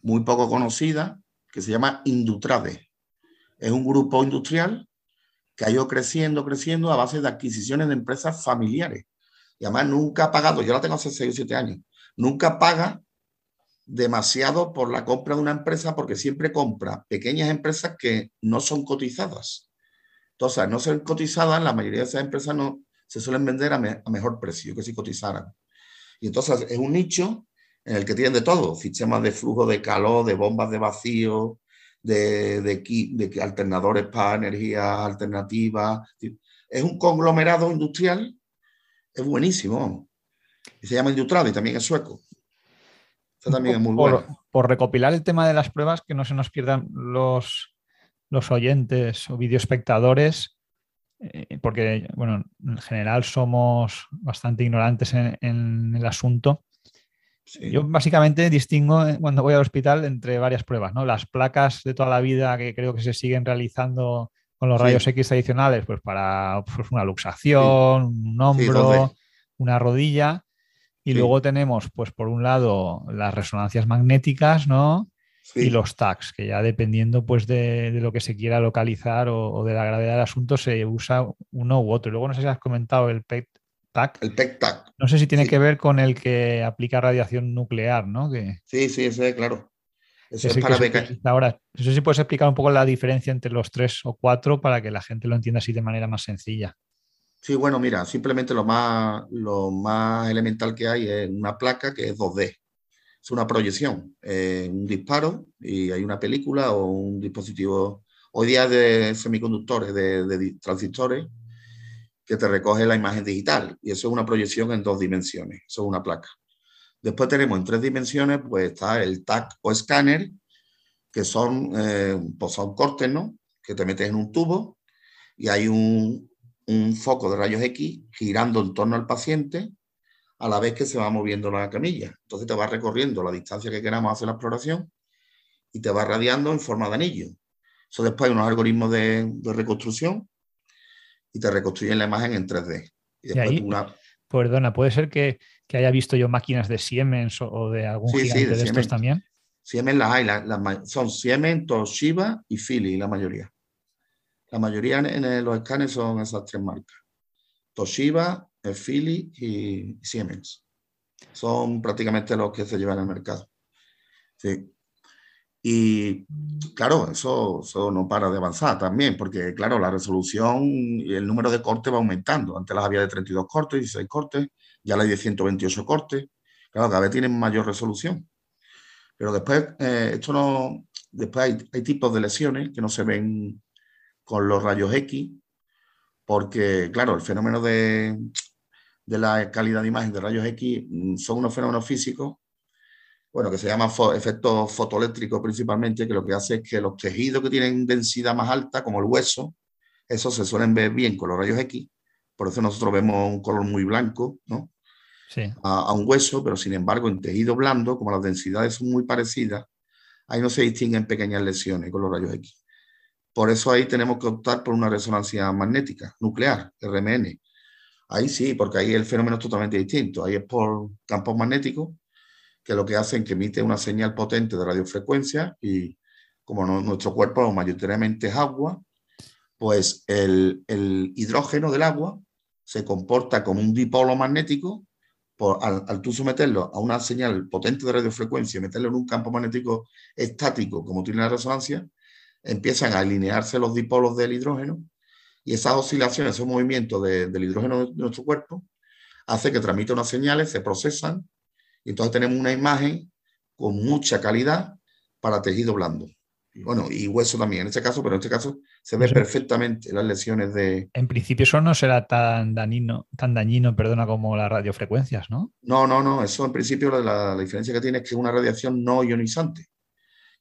muy poco conocida, que se llama Indutrade. Es un grupo industrial que ha ido creciendo, creciendo a base de adquisiciones de empresas familiares. Y además nunca ha pagado, yo la tengo hace 6 o 7 años, nunca paga demasiado por la compra de una empresa porque siempre compra pequeñas empresas que no son cotizadas. Entonces, no ser cotizadas, la mayoría de esas empresas no se suelen vender a, mejor precio que si cotizaran. Y entonces es un nicho en el que tienen de todo, sistemas de flujo de calor, de bombas de vacío, de, de, alternadores para energías alternativas. Es un conglomerado industrial, es buenísimo. Y se llama Industrial y también es sueco. también es muy por, bueno. Por recopilar el tema de las pruebas, que no se nos pierdan los, los oyentes o videoespectadores, eh, porque, bueno, en general somos bastante ignorantes en el asunto. Yo básicamente distingo eh, cuando voy al hospital entre varias pruebas, ¿no? Las placas de toda la vida que creo que se siguen realizando con los rayos X tradicionales, pues para pues, una luxación, un hombro, una rodilla. Y luego tenemos, pues por un lado, las resonancias magnéticas, ¿no? Y los tags, que ya dependiendo pues de, lo que se quiera localizar o, o, de la gravedad del asunto, se usa uno u otro. Y luego no sé si has comentado el PET el PEC-TAC. No sé si tiene que ver con el que aplica radiación nuclear, ¿no? Sí, sí, ese, claro. Eso es para Ahora, no sé si puedes explicar un poco la diferencia entre los tres o cuatro para que la gente lo entienda así de manera más sencilla. Sí, bueno, mira, simplemente lo más, lo más elemental que hay es una placa que es 2D. Es una proyección, eh, un disparo y hay una película o un dispositivo, hoy día de semiconductores, de, transistores, que te recoge la imagen digital y eso es una proyección en dos dimensiones, eso es una placa. Después tenemos en tres dimensiones, pues está el TAC o escáner, que son, eh, pues son cortes, ¿no? Que te metes en un tubo y hay un foco de rayos X girando en torno al paciente a la vez que se va moviendo la camilla. Entonces te va recorriendo la distancia que queramos hacer la exploración y te va radiando en forma de anillo. Eso después hay unos algoritmos de, de reconstrucción y te reconstruyen la imagen en 3D. Y, ahí, Perdona, ¿puede ser que, haya visto yo máquinas de Siemens o, de algún gigante de, estos también? Siemens las hay, son Siemens, Toshiba y Philips la mayoría. La mayoría en, los escáneres son esas tres marcas. Toshiba, Philips y Siemens. Son prácticamente los que se llevan al mercado. Sí. Y claro, eso, eso, no para de avanzar también, porque claro, la resolución y el número de cortes va aumentando. Antes las había de 32 cortes, 16 cortes, ya la hay de 128 cortes. Claro, cada vez tienen mayor resolución. Pero después, eh, esto no, después hay, hay, tipos de lesiones que no se ven con los rayos X, porque claro, el fenómeno de, de la calidad de imagen de rayos X mm, son unos fenómenos físicos bueno, que se llama efecto fotoeléctrico principalmente, que lo que hace es que los tejidos que tienen densidad más alta, como el hueso, esos se suelen ver bien con los rayos X, por eso nosotros vemos un color muy blanco, ¿no? Sí. A, un hueso, pero sin embargo en tejido blando, como las densidades son muy parecidas, ahí no se distinguen pequeñas lesiones con los rayos X. Por eso ahí tenemos que optar por una resonancia magnética, nuclear, RMN. Ahí sí, porque ahí el fenómeno es totalmente distinto. Ahí es por campos magnéticos que lo que hacen que emite una señal potente de radiofrecuencia y como nuestro cuerpo mayoritariamente es agua, pues el, hidrógeno del agua se comporta como un dipolo magnético al, tú someterlo a una señal potente de radiofrecuencia y meterlo en un campo magnético estático, como tiene la resonancia, empiezan a alinearse los dipolos del hidrógeno y esas oscilaciones, esos movimientos del hidrógeno de nuestro cuerpo, hace que transmita unas señales, se procesan y entonces tenemos una imagen con mucha calidad para tejido blando bueno, y hueso también en este caso, pero en este caso se ve perfectamente las lesiones de... En principio eso no será tan dañino, tan dañino perdona, como las radiofrecuencias, ¿no? No, no, no, eso en principio la, la diferencia que tiene es que es una radiación no ionizante,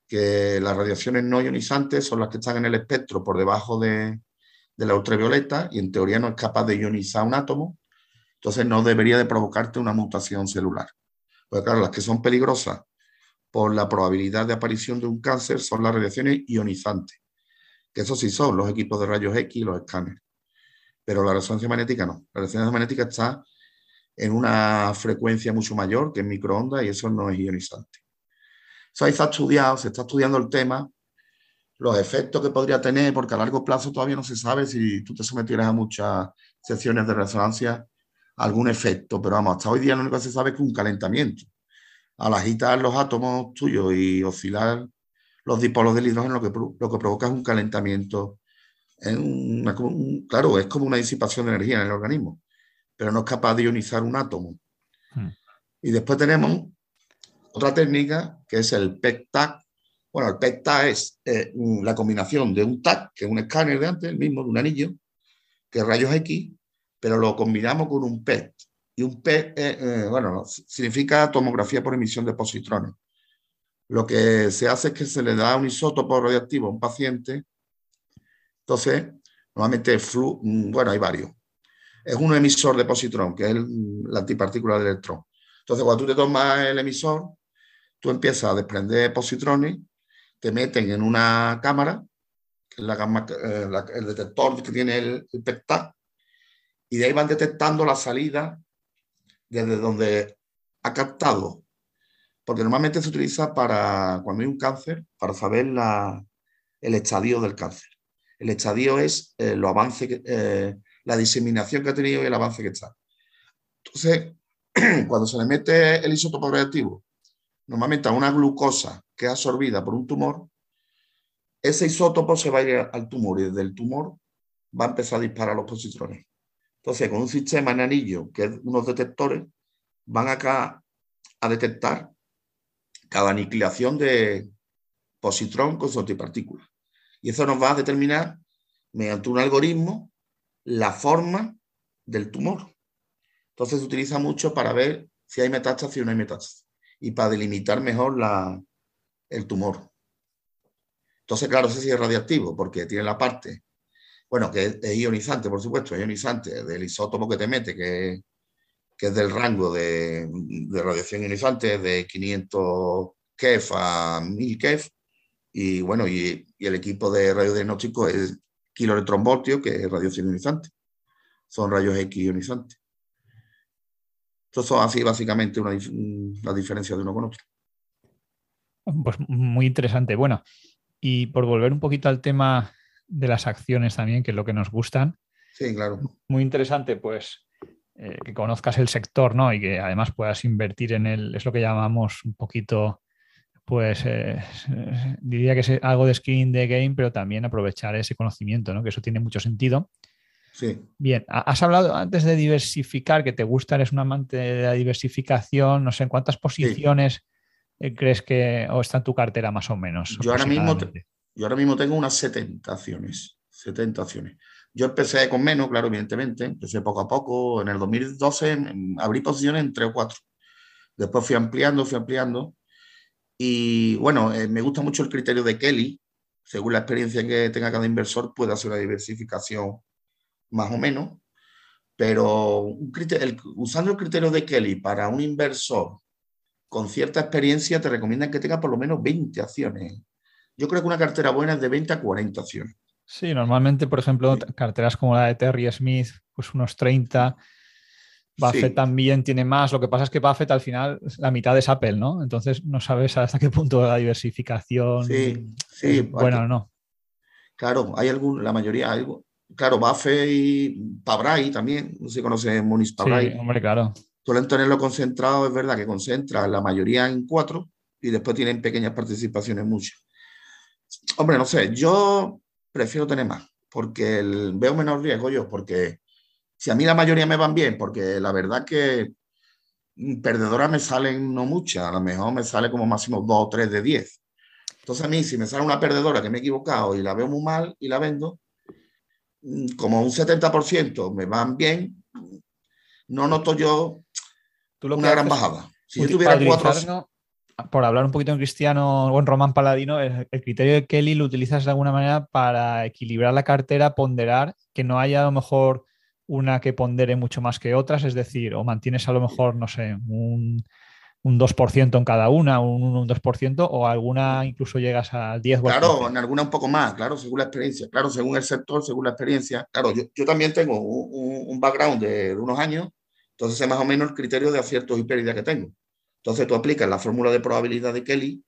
que las radiaciones no ionizantes son las que están en el espectro por debajo de, de la ultravioleta y en teoría no es capaz de ionizar un átomo, entonces no debería de provocarte una mutación celular. Pues claro, las que son peligrosas por la probabilidad de aparición de un cáncer son las radiaciones ionizantes, que eso sí son los equipos de rayos X y los escáneres. Pero la resonancia magnética no. La resonancia magnética está en una frecuencia mucho mayor que en microondas y eso no es ionizante. Eso ahí está estudiado, se está estudiando el tema, los efectos que podría tener, porque a largo plazo todavía no se sabe si tú te sometieras a muchas secciones de resonancia, algún efecto, pero vamos, hasta hoy día lo único que se sabe es que un calentamiento al agitar los átomos tuyos y oscilar los dipolos del hidrógeno, lo que, lo que provoca es un calentamiento. claro, es como una disipación de energía en el organismo, pero no es capaz de ionizar un átomo. Hmm. Y después tenemos otra técnica que es el PET-TAC. Bueno, el PET-TAC es eh, la combinación de un TAC, que es un escáner de antes, el mismo, de un anillo, que es rayos X, pero lo combinamos con un PET. Y un PET, eh, eh, bueno, significa tomografía por emisión de positrones. Lo que se hace es que se le da un isótopo radioactivo a un paciente. Entonces, normalmente, flu, mm, bueno, hay varios. Es un emisor de positrón, que es la antipartícula del electrón. Entonces, cuando tú te tomas el emisor, tú empiezas a desprender positrones, te meten en una cámara, que es la, eh, el detector que tiene el, el y de ahí van detectando la salida desde donde ha captado, porque normalmente se utiliza para cuando hay un cáncer, para saber el estadio del cáncer. El estadio es eh, lo avance, eh, la diseminación que ha tenido y el avance que está. Entonces, cuando se le mete el isótopo radioactivo, normalmente a una glucosa que absorbida por un tumor, ese isótopo se va a ir al tumor y desde el tumor va a empezar a disparar los positrones. Entonces, con un sistema en anillo, que es unos detectores, van acá a detectar cada aniquilación de positrón con su antipartícula. Y eso nos va a determinar, mediante un algoritmo, la forma del tumor. Entonces se utiliza mucho para ver si hay metástasis o no hay metástasis y para delimitar mejor la, el tumor. Entonces, claro, ese sí es radiactivo porque tiene la parte bueno, que es, ionizante, por supuesto, es ionizante del isótopo que te mete, que, es del rango de, radiación ionizante de 500 KEF a 1000 KEF, y bueno, y, el equipo de radiodiagnóstico es kiloelectronvoltio, que es radiación ionizante. Son rayos X ionizantes. Estos son así básicamente una, la diferencia de uno con otro. Pues muy interesante. Bueno, y por volver un poquito al tema de las acciones también, que es lo que nos gustan. Sí, claro. Muy interesante, pues, eh, que conozcas el sector, ¿no? Y que además puedas invertir en él, es lo que llamamos un poquito, pues, eh, diría que es algo de skin de game, pero también aprovechar ese conocimiento, ¿no? Que eso tiene mucho sentido. Sí. Bien, has hablado antes de diversificar, que te gusta, eres un amante de la diversificación, no sé en cuántas posiciones eh, crees que o está en tu cartera más o menos. Yo ahora mismo, yo ahora mismo tengo unas 70 acciones. 70 acciones. Yo empecé con menos, claro, evidentemente. Empecé poco a poco. En el 2012 abrí posiciones en 3 o 4. Después fui ampliando, fui ampliando. Y bueno, eh, me gusta mucho el criterio de Kelly. Según la experiencia que tenga cada inversor, puede hacer una diversificación más o menos. Pero usando el criterio de Kelly para un inversor con cierta experiencia, te recomiendan que tenga por lo menos 20 acciones yo creo que una cartera buena es de 20 a 40 acciones. Sí, normalmente, por ejemplo, carteras como la de Terry Smith, pues unos 30. Buffett también tiene más. Lo que pasa es que Buffett al final la mitad es Apple, ¿no? Entonces no sabes hasta qué punto la diversificación sí, sí, bueno o no. Claro, hay algún, la mayoría, algo. Claro, Buffett y Pabrai también, no sé si conoce Moniz Pabrai. Sí, hombre, claro. Suelen tenerlo concentrado, es verdad que concentra la mayoría en cuatro y después tienen pequeñas participaciones muchas. Hombre, no sé, yo prefiero tener más, porque veo menos riesgo yo, porque si a mí la mayoría me van bien, porque la verdad que perdedoras me salen no muchas, a lo mejor me sale como máximo dos o tres de diez. Entonces a mí, si me sale una perdedora que me he equivocado y la veo muy mal y la vendo, mm, como un 70% me van bien, no noto yo una gran bajada. Si yo tuviera cuatro... Por hablar un poquito en cristiano o en román paladino, el, criterio de Kelly lo utilizas de alguna manera para equilibrar la cartera, ponderar, que no haya a lo mejor una que pondere mucho más que otras, es decir, o mantienes a lo mejor, no sé, un, un 2% en cada una, un 1 un 2%, o alguna incluso llegas al 10%. Claro, en alguna un poco más, claro, según la experiencia, claro, según el sector, según la experiencia. Claro, yo, yo también tengo un, un background de, unos años entonces es más o menos el criterio de aciertos y pérdidas que tengo. Entonces tú aplicas la fórmula de probabilidad de Kelly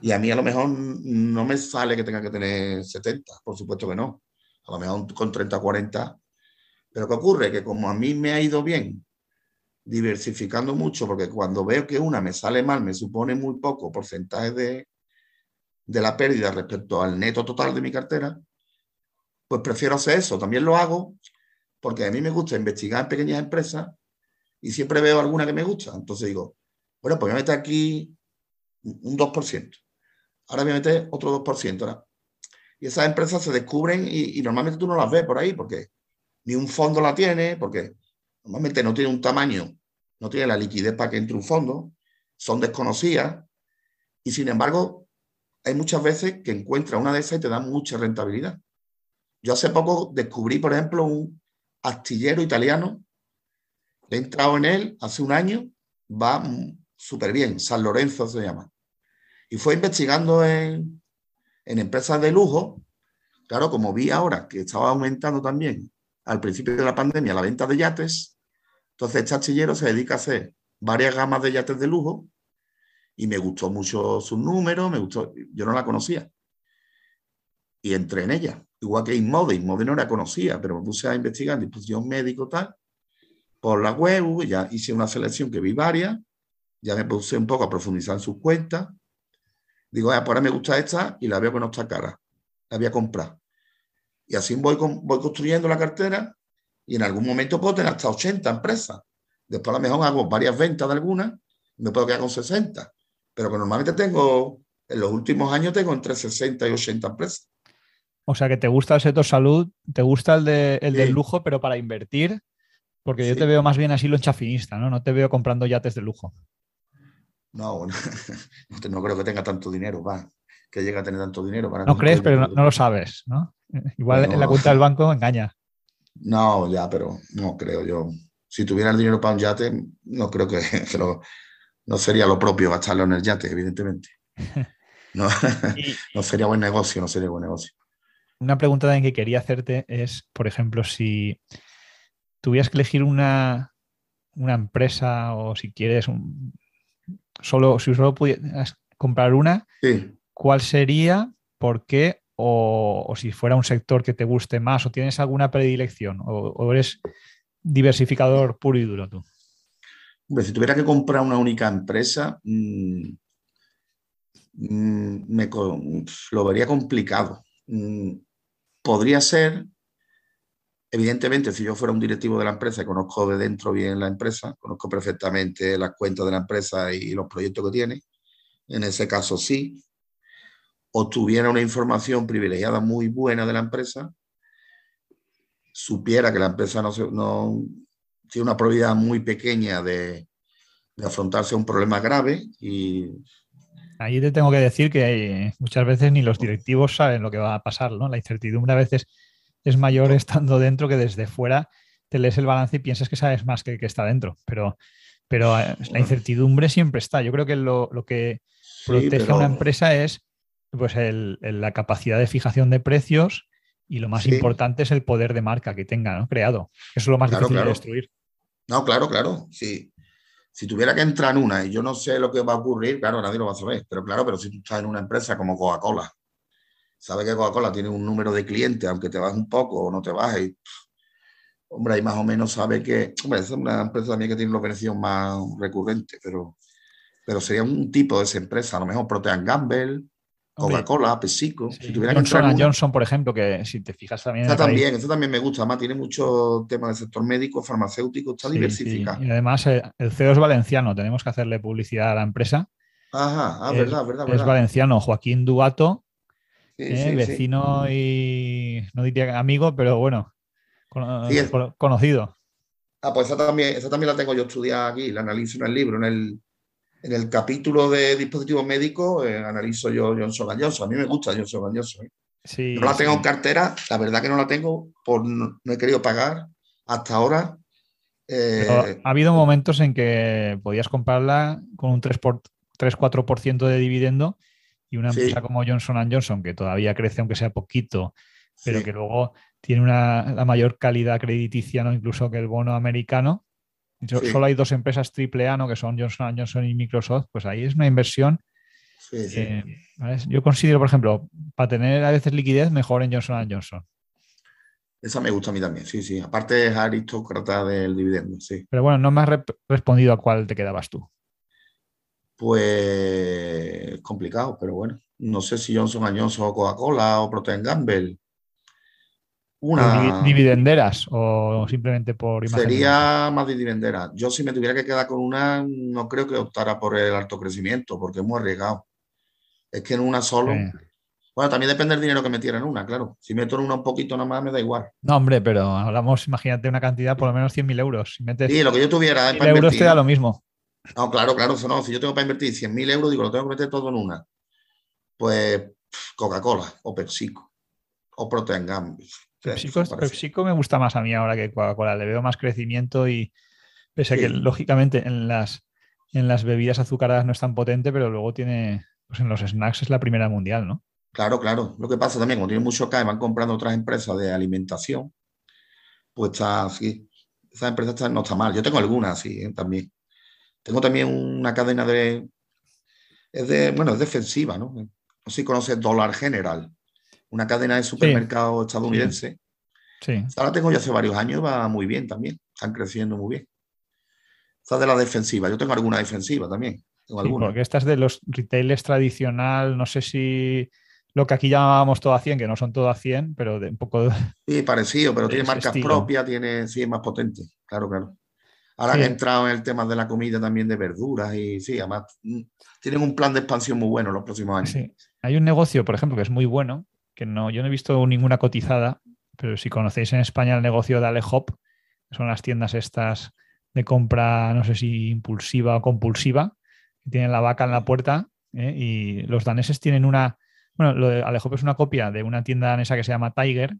y a mí a lo mejor no me sale que tenga que tener 70, por supuesto que no. A lo mejor con 30 40. Pero ¿qué ocurre? Que como a mí me ha ido bien diversificando mucho, porque cuando veo que una me sale mal, me supone muy poco porcentaje de, de la pérdida respecto al neto total de mi cartera, pues prefiero hacer eso. También lo hago porque a mí me gusta investigar en pequeñas empresas y siempre veo alguna que me gusta. Entonces digo, bueno, pues voy a meter aquí un 2%. Ahora voy a meter otro 2%. Y esas empresas se descubren y, normalmente tú no las ves por ahí porque ni un fondo la tiene, porque normalmente no tiene un tamaño, no tiene la liquidez para que entre un fondo, son desconocidas y sin embargo hay muchas veces que encuentras una de esas y te da mucha rentabilidad. Yo hace poco descubrí, por ejemplo, un astillero italiano He entrado en él hace un año, va súper bien, San Lorenzo se llama. Y fue investigando en, en empresas de lujo, claro, como vi ahora que estaba aumentando también al principio de la pandemia la venta de yates, entonces este astillero se dedica a hacer varias gamas de yates de lujo y me gustó mucho su número, me gustó, yo no la conocía. Y entré en ella, igual que Inmode, Inmode no la conocía, pero me puse a investigar en disposición médico tal, por la web, ya hice una selección que vi varias, ya me puse un poco a profundizar en sus cuentas. Digo, ah, ahora me gusta esta y la veo con nuestra cara. La voy a comprar. Y así voy construyendo la cartera y en algún momento puedo tener hasta 80 empresas. Después a lo mejor hago varias ventas de algunas y me puedo quedar con 60. Pero que normalmente tengo, en los últimos años tengo entre 60 y 80 empresas. O sea que te gusta el sector salud, te gusta el, de, el del lujo, pero para invertir porque yo te veo más bien así lo chafinista, ¿no? No te veo comprando yates de lujo. No, no, creo que tenga tanto dinero, va, que llegue a tener tanto dinero. Para no crees, pero no, lo sabes, ¿no? Igual en la cuenta del banco engaña. No, ya, pero no creo yo. Si tuviera el dinero para un yate, no creo que, no sería lo propio gastarlo en el yate, evidentemente. No, no sería buen negocio, no sería buen negocio. Una pregunta también que quería hacerte es, por ejemplo, si tuvieras que elegir una, una empresa o si quieres, un, solo, si solo pudieras comprar una, ¿cuál sería? ¿Por qué? O, si fuera un sector que te guste más o tienes alguna predilección o, eres diversificador puro y duro tú. si tuviera que comprar una única empresa, mm, mm, me, lo vería complicado. Mm, podría ser Evidentemente, si yo fuera un directivo de la empresa y conozco de dentro bien la empresa, conozco perfectamente las cuentas de la empresa y los proyectos que tiene, en ese caso sí, o tuviera una información privilegiada muy buena de la empresa, supiera que la empresa no, no tiene una probabilidad muy pequeña de, de afrontarse a un problema grave y Ahí te tengo que decir que muchas veces ni los directivos saben lo que va a pasar, ¿no? La incertidumbre a veces es mayor estando dentro que desde fuera te lees el balance y piensas que sabes más que, que está dentro. Pero, pero eh, la incertidumbre siempre está. Yo creo que lo, que protege a una empresa es pues la capacidad de fijación de precios y lo más importante es el poder de marca que tenga ¿no? creado. Eso es lo más difícil de destruir. No, claro, claro. Sí. Si tuviera que entrar en una y yo no sé lo que va a ocurrir, claro, nadie lo va a saber. Pero claro, pero si tú estás en una empresa como Coca-Cola, sabe que Coca-Cola tiene un número de clientes, aunque te bajes un poco o no te bajes, hombre, ahí más o menos sabe que, hombre, es una empresa también que tiene los beneficios más recurrentes, pero, pero sería un tipo de esa empresa, a lo mejor Protean Gamble, Coca-Cola, PepsiCo. Si Johnson Johnson, por ejemplo, que si te fijas también. Esa también, eso también me gusta. Además, tiene mucho tema del sector médico, farmacéutico, está diversificado. Y además, eh, el CEO es valenciano, tenemos que hacerle publicidad a la empresa. Ajá, ah, verdad, verdad, Es valenciano, Joaquín Duato, eh, vecino y no diría amigo, pero bueno, conocido. Ah, pues esa también, esa también la tengo yo estudiada aquí, la analizo en el libro, en el, en el capítulo de dispositivos médicos eh, analizo yo Johnson Johnson. A mí me gusta Johnson Johnson. ¿eh? no la tengo en cartera, la verdad que no la tengo, por no, he querido pagar hasta ahora. Eh, ha habido momentos en que podías comprarla con un 3-4% de dividendo y una empresa como Johnson Johnson, que todavía crece aunque sea poquito, pero que luego tiene una, la mayor calidad crediticia, ¿no? incluso que el bono americano, Solo hay dos empresas triple A, ¿no? que son Johnson Johnson y Microsoft, pues ahí es una inversión. Yo considero, por ejemplo, para tener a veces liquidez, mejor en Johnson Johnson. Esa me gusta a mí también, sí, sí. Aparte es aristócrata del dividendo, sí. Pero bueno, no me has respondido a cuál te quedabas tú. Pues complicado, pero bueno. No sé si Johnson Johnson o Coca-Cola o Protein Gamble una... ¿Dividenderas o simplemente por imagen? Sería más dividendera. Yo si me tuviera que quedar con una, no creo que optara por el alto crecimiento, porque es muy arriesgado. Es que en una solo... Bueno, también depende del dinero que metiera en una, claro. Si meto en una un poquito nomás, me da igual. No, hombre, pero hablamos, imagínate una cantidad por lo menos 100.000 euros. Si metes sí, lo que yo tuviera. para euros te da lo mismo. No, claro, claro. no, si yo tengo para invertir 100.000 euros, digo, lo tengo que meter todo en una. Pues Coca-Cola o PepsiCo o Protein PepsiCo, me gusta más a mí ahora que Coca-Cola. Le veo más crecimiento y pese a que lógicamente en las, en las bebidas azucaradas no es tan potente, pero luego tiene, pues en los snacks es la primera mundial, ¿no? Claro, claro. Lo que pasa también, cuando tiene mucho cae, van comprando otras empresas de alimentación, pues está así. Esa empresa no está mal. Yo tengo algunas, sí, ¿eh? también. Tengo también una cadena de. Es de, bueno, es defensiva, ¿no? No sé si conoces Dollar General una cadena de supermercados estadounidense. Sí. Ahora tengo ya hace varios años, va muy bien también, están creciendo muy bien. Esta de la defensiva, yo tengo alguna defensiva también. Tengo alguna. porque esta es de los retailers tradicional, no sé si lo que aquí llamábamos todo a 100, que no son todo a 100, pero de un poco... Sí, parecido, pero tiene marcas propias, tiene, sí, es más potente, claro, claro. Ahora han entrado en el tema de la comida también de verduras y sí, además mm, tienen un plan de expansión muy bueno en los próximos años. Sí. Hay un negocio, por ejemplo, que es muy bueno, que no, yo no he visto ninguna cotizada, pero si conocéis en España el negocio de Alehop, que son las tiendas estas de compra, no sé si impulsiva o compulsiva, que tienen la vaca en la puerta, ¿eh? y los daneses tienen una, bueno, lo de Alehop es una copia de una tienda danesa que se llama Tiger,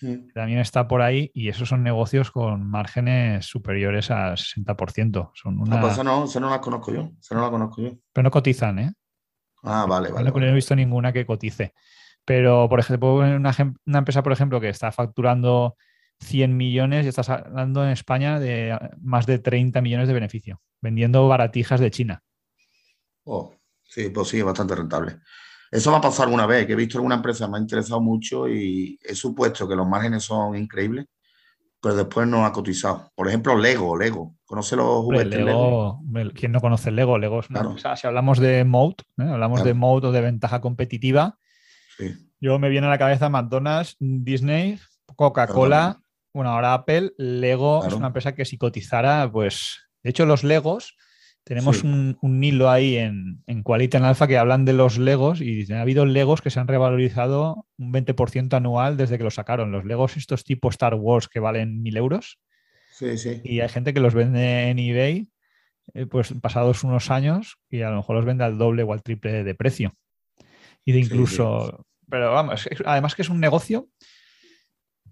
que también está por ahí, y esos son negocios con márgenes superiores al 60%. Son una... no, pues eso no, eso no las conozco yo, eso no la conozco yo. Pero no cotizan, ¿eh? Ah, vale, vale. No he visto ninguna que cotice. Pero, por ejemplo, una, una empresa, por ejemplo, que está facturando 100 millones y estás hablando en España de más de 30 millones de beneficio, vendiendo baratijas de China. Oh, sí, pues sí, es bastante rentable. Eso me ha pasado alguna vez, que he visto alguna empresa, me ha interesado mucho y he supuesto que los márgenes son increíbles, pero después no ha cotizado. Por ejemplo, Lego, Lego. ¿Conoce los juguetes Lego, ¿Quién no conoce Lego? Lego es una Si hablamos de mode, ¿eh? hablamos de mode o de ventaja competitiva, yo me viene a la cabeza McDonald's, Disney, Coca-Cola, bueno, ahora Apple, Lego es una empresa que si cotizara, pues, de hecho los Legos, tenemos un, hilo ahí en, en Quality en Alpha que hablan de los Legos y ha habido Legos que se han revalorizado un 20% anual desde que los sacaron. Los Legos estos tipo Star Wars que valen mil euros. Sí, sí. Y hay gente que los vende en eBay, eh, pues pasados unos años, y a lo mejor los vende al doble o al triple de precio. Y de incluso, pero vamos, además que es un negocio.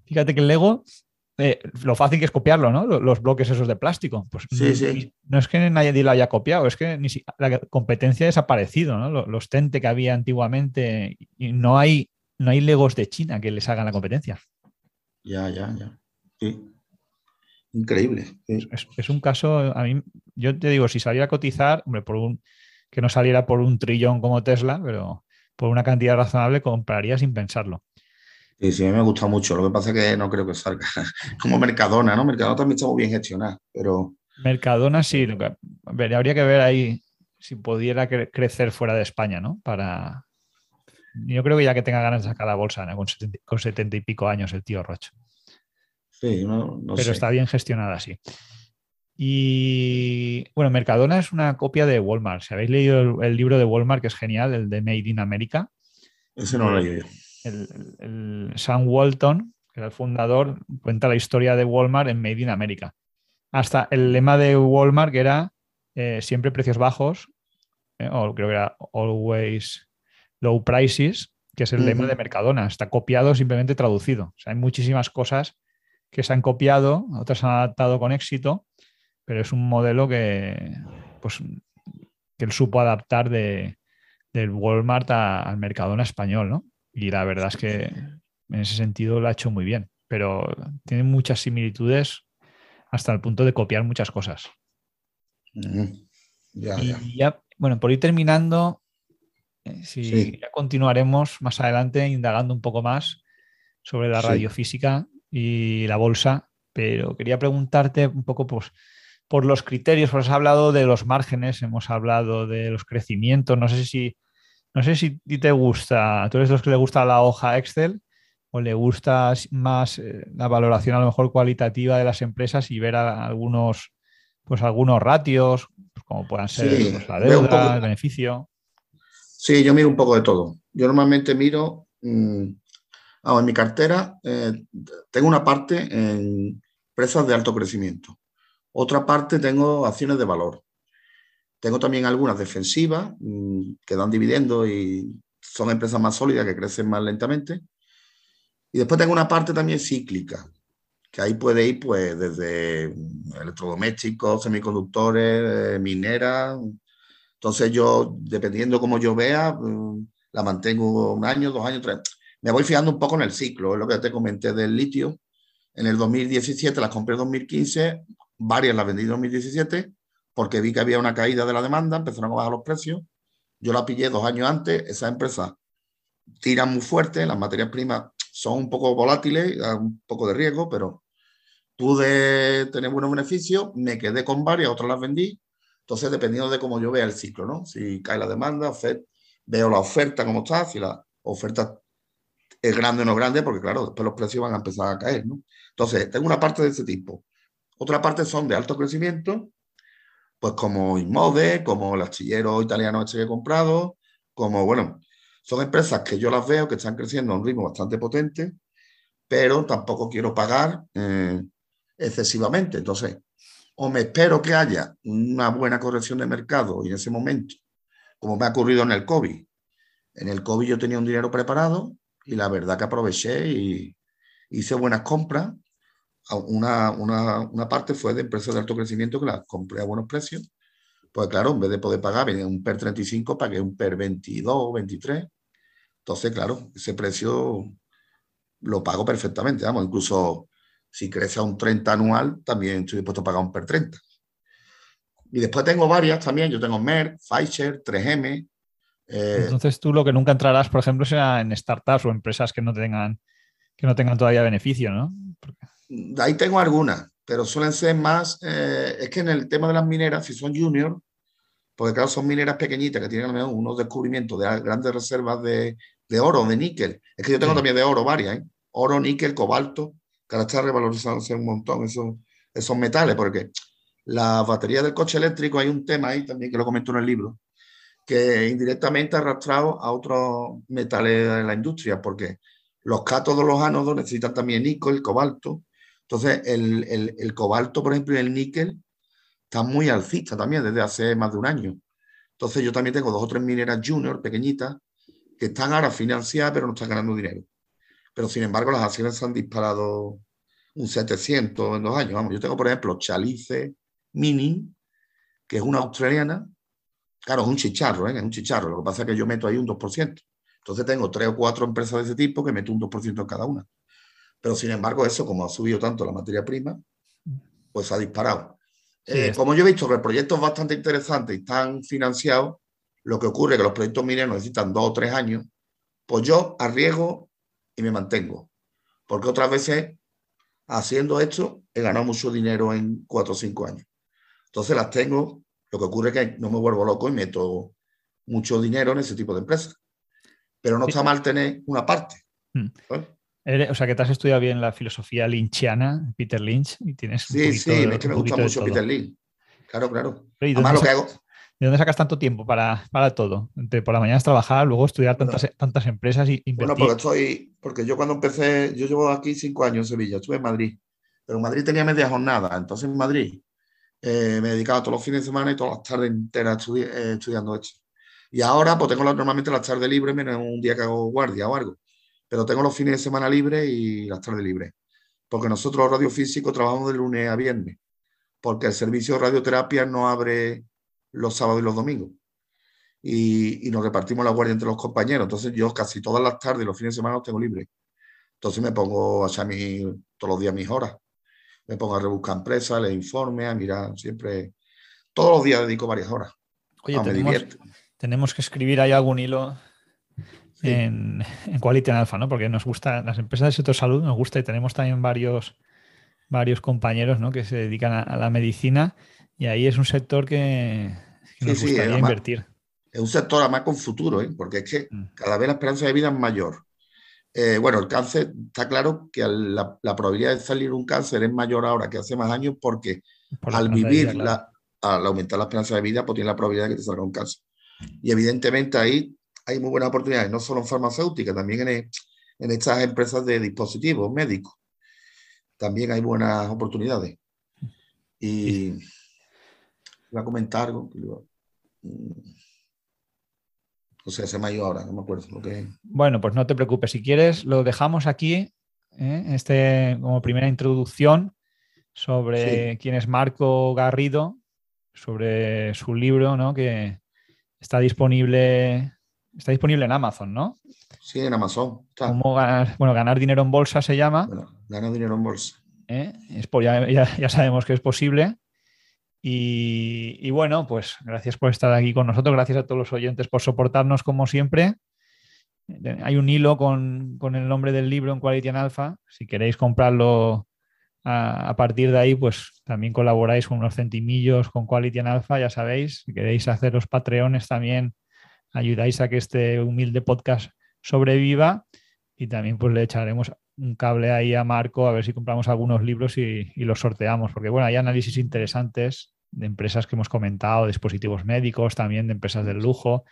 Fíjate que el Lego, eh, lo fácil que es copiarlo, ¿no? Los bloques esos de plástico. Pues no, es que nadie lo haya copiado, es que ni la competencia ha desaparecido, ¿no? Los, Tente que había antiguamente y no hay, no hay Legos de China que les hagan la competencia. Ya, ya, ya. Sí. Increíble. Es, es, un caso, a mí, yo te digo, si saliera a cotizar, hombre, por un, que no saliera por un trillón como Tesla, pero por una cantidad razonable compraría sin pensarlo. Sí, sí, a mí me gusta mucho. Lo que pasa es que no creo que salga. Como Mercadona, ¿no? Mercadona también está muy bien gestionada, pero... Mercadona sí, lo que, habría que ver ahí si pudiera crecer fuera de España, ¿no? Para... Yo creo que ya que tenga ganas de sacar la bolsa con, 70, y pico años el tío Roche. Sí, no, Pero está bien gestionada, sí. Y bueno, Mercadona es una copia de Walmart. Si habéis leído el, libro de Walmart, que es genial, el de Made in America. Ese no lo he leído. El, Sam Walton, que era el fundador, cuenta la historia de Walmart en Made in America. Hasta el lema de Walmart, que era eh, siempre precios bajos, eh, o creo que era always low prices, que es el lema de Mercadona. Está copiado, simplemente traducido. O sea, hay muchísimas cosas que se han copiado, otras se han adaptado con éxito pero es un modelo que, pues, que él supo adaptar de, del Walmart al Mercadona español, ¿no? Y la verdad es que en ese sentido lo ha hecho muy bien, pero tiene muchas similitudes hasta el punto de copiar muchas cosas. y ya. bueno, por ir terminando, eh, si ya continuaremos más adelante indagando un poco más sobre la radiofísica y la bolsa, pero quería preguntarte un poco, pues, por los criterios, pues has hablado de los márgenes, hemos hablado de los crecimientos, no sé si, no sé si te gusta, tú eres de los que le gusta la hoja Excel o le gusta más eh, la valoración a lo mejor cualitativa de las empresas y ver algunos, pues algunos ratios, pues, como puedan ser pues, la deuda, el beneficio. Sí, yo miro un poco de todo. Yo normalmente miro, mm, en mi cartera eh, tengo una parte en empresas de alto crecimiento. Otra parte tengo acciones de valor. Tengo también algunas defensivas mm, que dan dividendos y son empresas más sólidas que crecen más lentamente. Y después tengo una parte también cíclica, que ahí puede ir pues desde electrodomésticos, semiconductores, eh, mineras. Entonces yo, dependiendo cómo yo vea, mm, la mantengo un año, dos años, tres. Me voy fijando un poco en el ciclo, es lo que te comenté del litio. En el 2017 las compré en 2015, varias las vendí en 2017 porque vi que había una caída de la demanda, empezaron a bajar los precios. Yo la pillé dos años antes, esas empresas tiran muy fuerte, las materias primas son un poco volátiles, un poco de riesgo, pero pude tener buenos beneficios, me quedé con varias, otras las vendí. Entonces, dependiendo de cómo yo vea el ciclo, ¿no? Si cae la demanda, veo la oferta cómo está, si la oferta es grande o no grande, porque claro, después los precios van a empezar a caer, ¿no? Entonces, tengo una parte de ese tipo. Otra parte son de alto crecimiento, pues como Inmode, como el astillero italiano este que he comprado, como, bueno, son empresas que yo las veo que están creciendo a un ritmo bastante potente, pero tampoco quiero pagar eh, excesivamente. Entonces, o me espero que haya una buena corrección de mercado y en ese momento, como me ha ocurrido en el COVID, en el COVID yo tenía un dinero preparado y la verdad que aproveché y hice buenas compras una, una, una, parte fue de empresas de alto crecimiento que las compré a buenos precios. Pues claro, en vez de poder pagar, venía un PER 35, pagué un PER 22, 23. Entonces, claro, ese precio lo pago perfectamente. Vamos, incluso si crece a un 30 anual, también estoy dispuesto a pagar un PER 30. Y después tengo varias también. Yo tengo Merck, Pfizer, 3M. Eh, Entonces tú lo que nunca entrarás, por ejemplo, será en startups o empresas que no tengan, que no tengan todavía beneficio, ¿no? Ahí tengo algunas, pero suelen ser más, eh, es que en el tema de las mineras, si son junior, porque claro, son mineras pequeñitas que tienen unos descubrimientos de grandes reservas de, de oro, de níquel. Es que yo tengo también de oro varias, ¿eh? oro, níquel, cobalto, que ahora está revalorizándose un montón esos, esos metales, porque la batería del coche eléctrico, hay un tema ahí también que lo comento en el libro, que indirectamente ha arrastrado a otros metales de la industria, porque los cátodos, los ánodos necesitan también níquel, cobalto, entonces, el, cobalto, por ejemplo, y el níquel están muy alcista también desde hace más de un año. Entonces, yo también tengo dos o tres mineras junior pequeñitas que están ahora financiadas, pero no están ganando dinero. Pero, sin embargo, las acciones han disparado un 700 en dos años. Vamos, yo tengo, por ejemplo, Chalice Mining, que es una australiana. Claro, es un chicharro, ¿eh? es un chicharro. Lo que pasa es que yo meto ahí un 2%. Entonces tengo tres o cuatro empresas de ese tipo que meto un 2% en cada una. Pero sin embargo, eso, como ha subido tanto la materia prima, pues ha disparado. Eh, como yo he visto que el proyecto es bastante interesante y están financiados, lo que ocurre es que los proyectos mineros necesitan dos o tres años, pues yo arriesgo y me mantengo. Porque otras veces, haciendo esto, he ganado mucho dinero en cuatro o cinco años. Entonces las tengo, lo que ocurre es que no me vuelvo loco y meto mucho dinero en ese tipo de empresas. Pero no está mal tener una parte. Hmm. O sea, que te has estudiado bien la filosofía lynchiana, Peter Lynch, y tienes. Sí, sí, es que me gusta mucho Peter Lynch. Claro, claro. Además, lo que hago, ¿De dónde sacas tanto tiempo para, para todo? Entre por la mañana es trabajar, luego estudiar tantas, tantas empresas y invertir. Bueno, porque estoy, porque yo cuando empecé, yo llevo aquí cinco años en Sevilla, estuve en Madrid, pero en Madrid tenía media jornada, entonces en Madrid eh, me dedicaba todos los fines de semana y todas las tardes enteras eh, estudiando esto. Y ahora pues tengo normalmente las tardes libres, menos un día que hago guardia o algo, pero tengo los fines de semana libres y las tardes libres, porque nosotros los radiofísicos trabajamos de lunes a viernes, porque el servicio de radioterapia no abre los sábados y los domingos. Y, nos repartimos la guardia entre los compañeros. Entonces yo casi todas las tardes y los fines de semana los tengo libres. Entonces me pongo a hacer mi, todos los días mis horas. Me pongo a rebuscar empresas, les informe, a mirar siempre. Todos los días dedico varias horas. Oye, tenemos, que escribir ahí algún hilo en, en, Quality and Alpha, ¿no? Porque nos gusta, las empresas del sector salud nos gusta y tenemos también varios, varios compañeros ¿no? que se dedican a la medicina y ahí es un sector que, nos gustaría invertir. Es un sector además con futuro, ¿eh? porque es que mm. cada vez la esperanza de vida es mayor. Eh, bueno, el cáncer, está claro que la, probabilidad de salir un cáncer es mayor ahora que hace más años porque al vivir, al aumentar la esperanza de vida, pues tiene la probabilidad de que te salga un cáncer. Y evidentemente ahí hay muy buenas oportunidades, no solo en farmacéutica, también en, en estas empresas de dispositivos médicos. También hay buenas oportunidades. Y iba a comentar algo. Mm, o sea, se me ha ido ahora, no me acuerdo lo que Bueno, pues no te preocupes. Si quieres, lo dejamos aquí, ¿eh? este, como primera introducción sobre quién es Marco Garrido, sobre su libro, ¿no? Que está disponible, está disponible en Amazon, ¿no? Sí, en Amazon. ¿Cómo ganar, bueno, ganar dinero en bolsa se llama. Bueno, ganar dinero en bolsa. ¿Eh? Es ya, sabemos que es posible. Y, bueno, pues gracias por estar aquí con nosotros, gracias a todos los oyentes por soportarnos como siempre. Hay un hilo con, el nombre del libro en Quality and Alpha. Si queréis comprarlo a, partir de ahí, pues también colaboráis con unos centimillos con Quality and Alpha, ya sabéis. Si queréis hacer los patreones también ayudáis a que este humilde podcast sobreviva y también pues le echaremos un cable ahí a Marco a ver si compramos algunos libros y, y los sorteamos, porque bueno, hay análisis interesantes de empresas que hemos comentado, dispositivos médicos, también de empresas del lujo,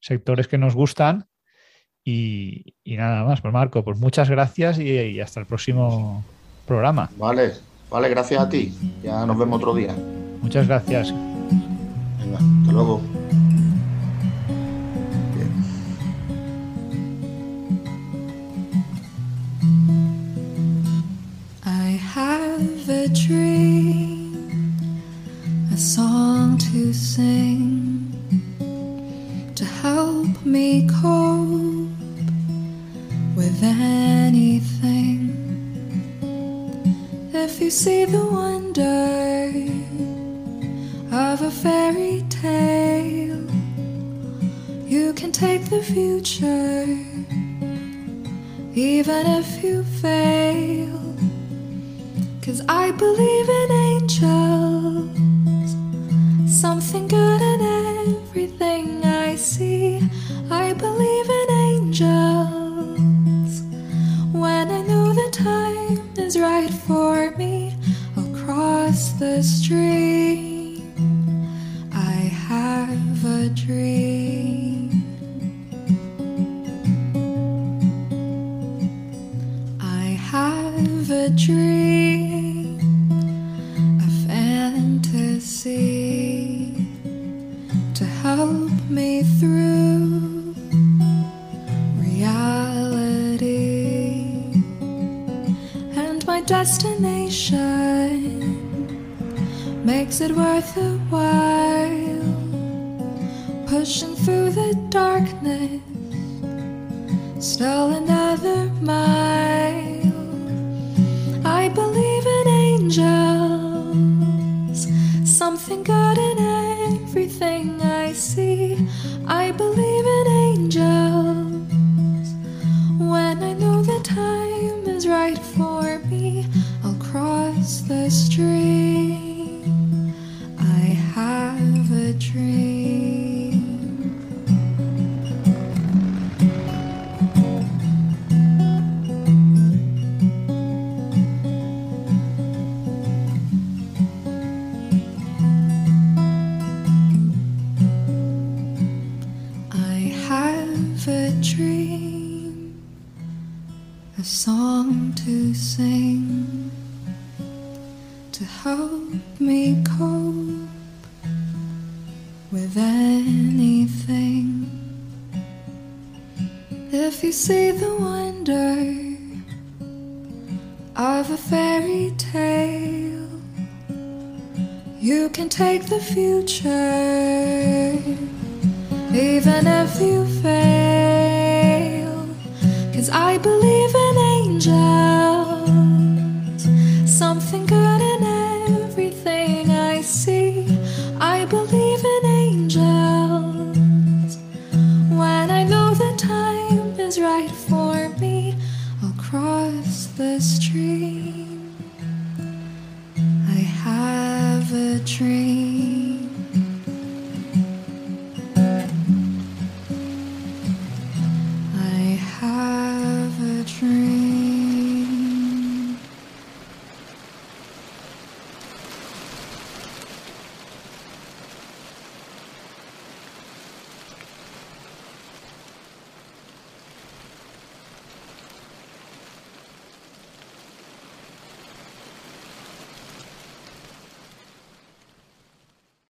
sectores que nos gustan. Y, nada más, pues Marco, pues muchas gracias y, hasta el próximo programa. Vale, vale, gracias a ti. Ya nos vemos otro día. Muchas gracias. Venga, hasta luego.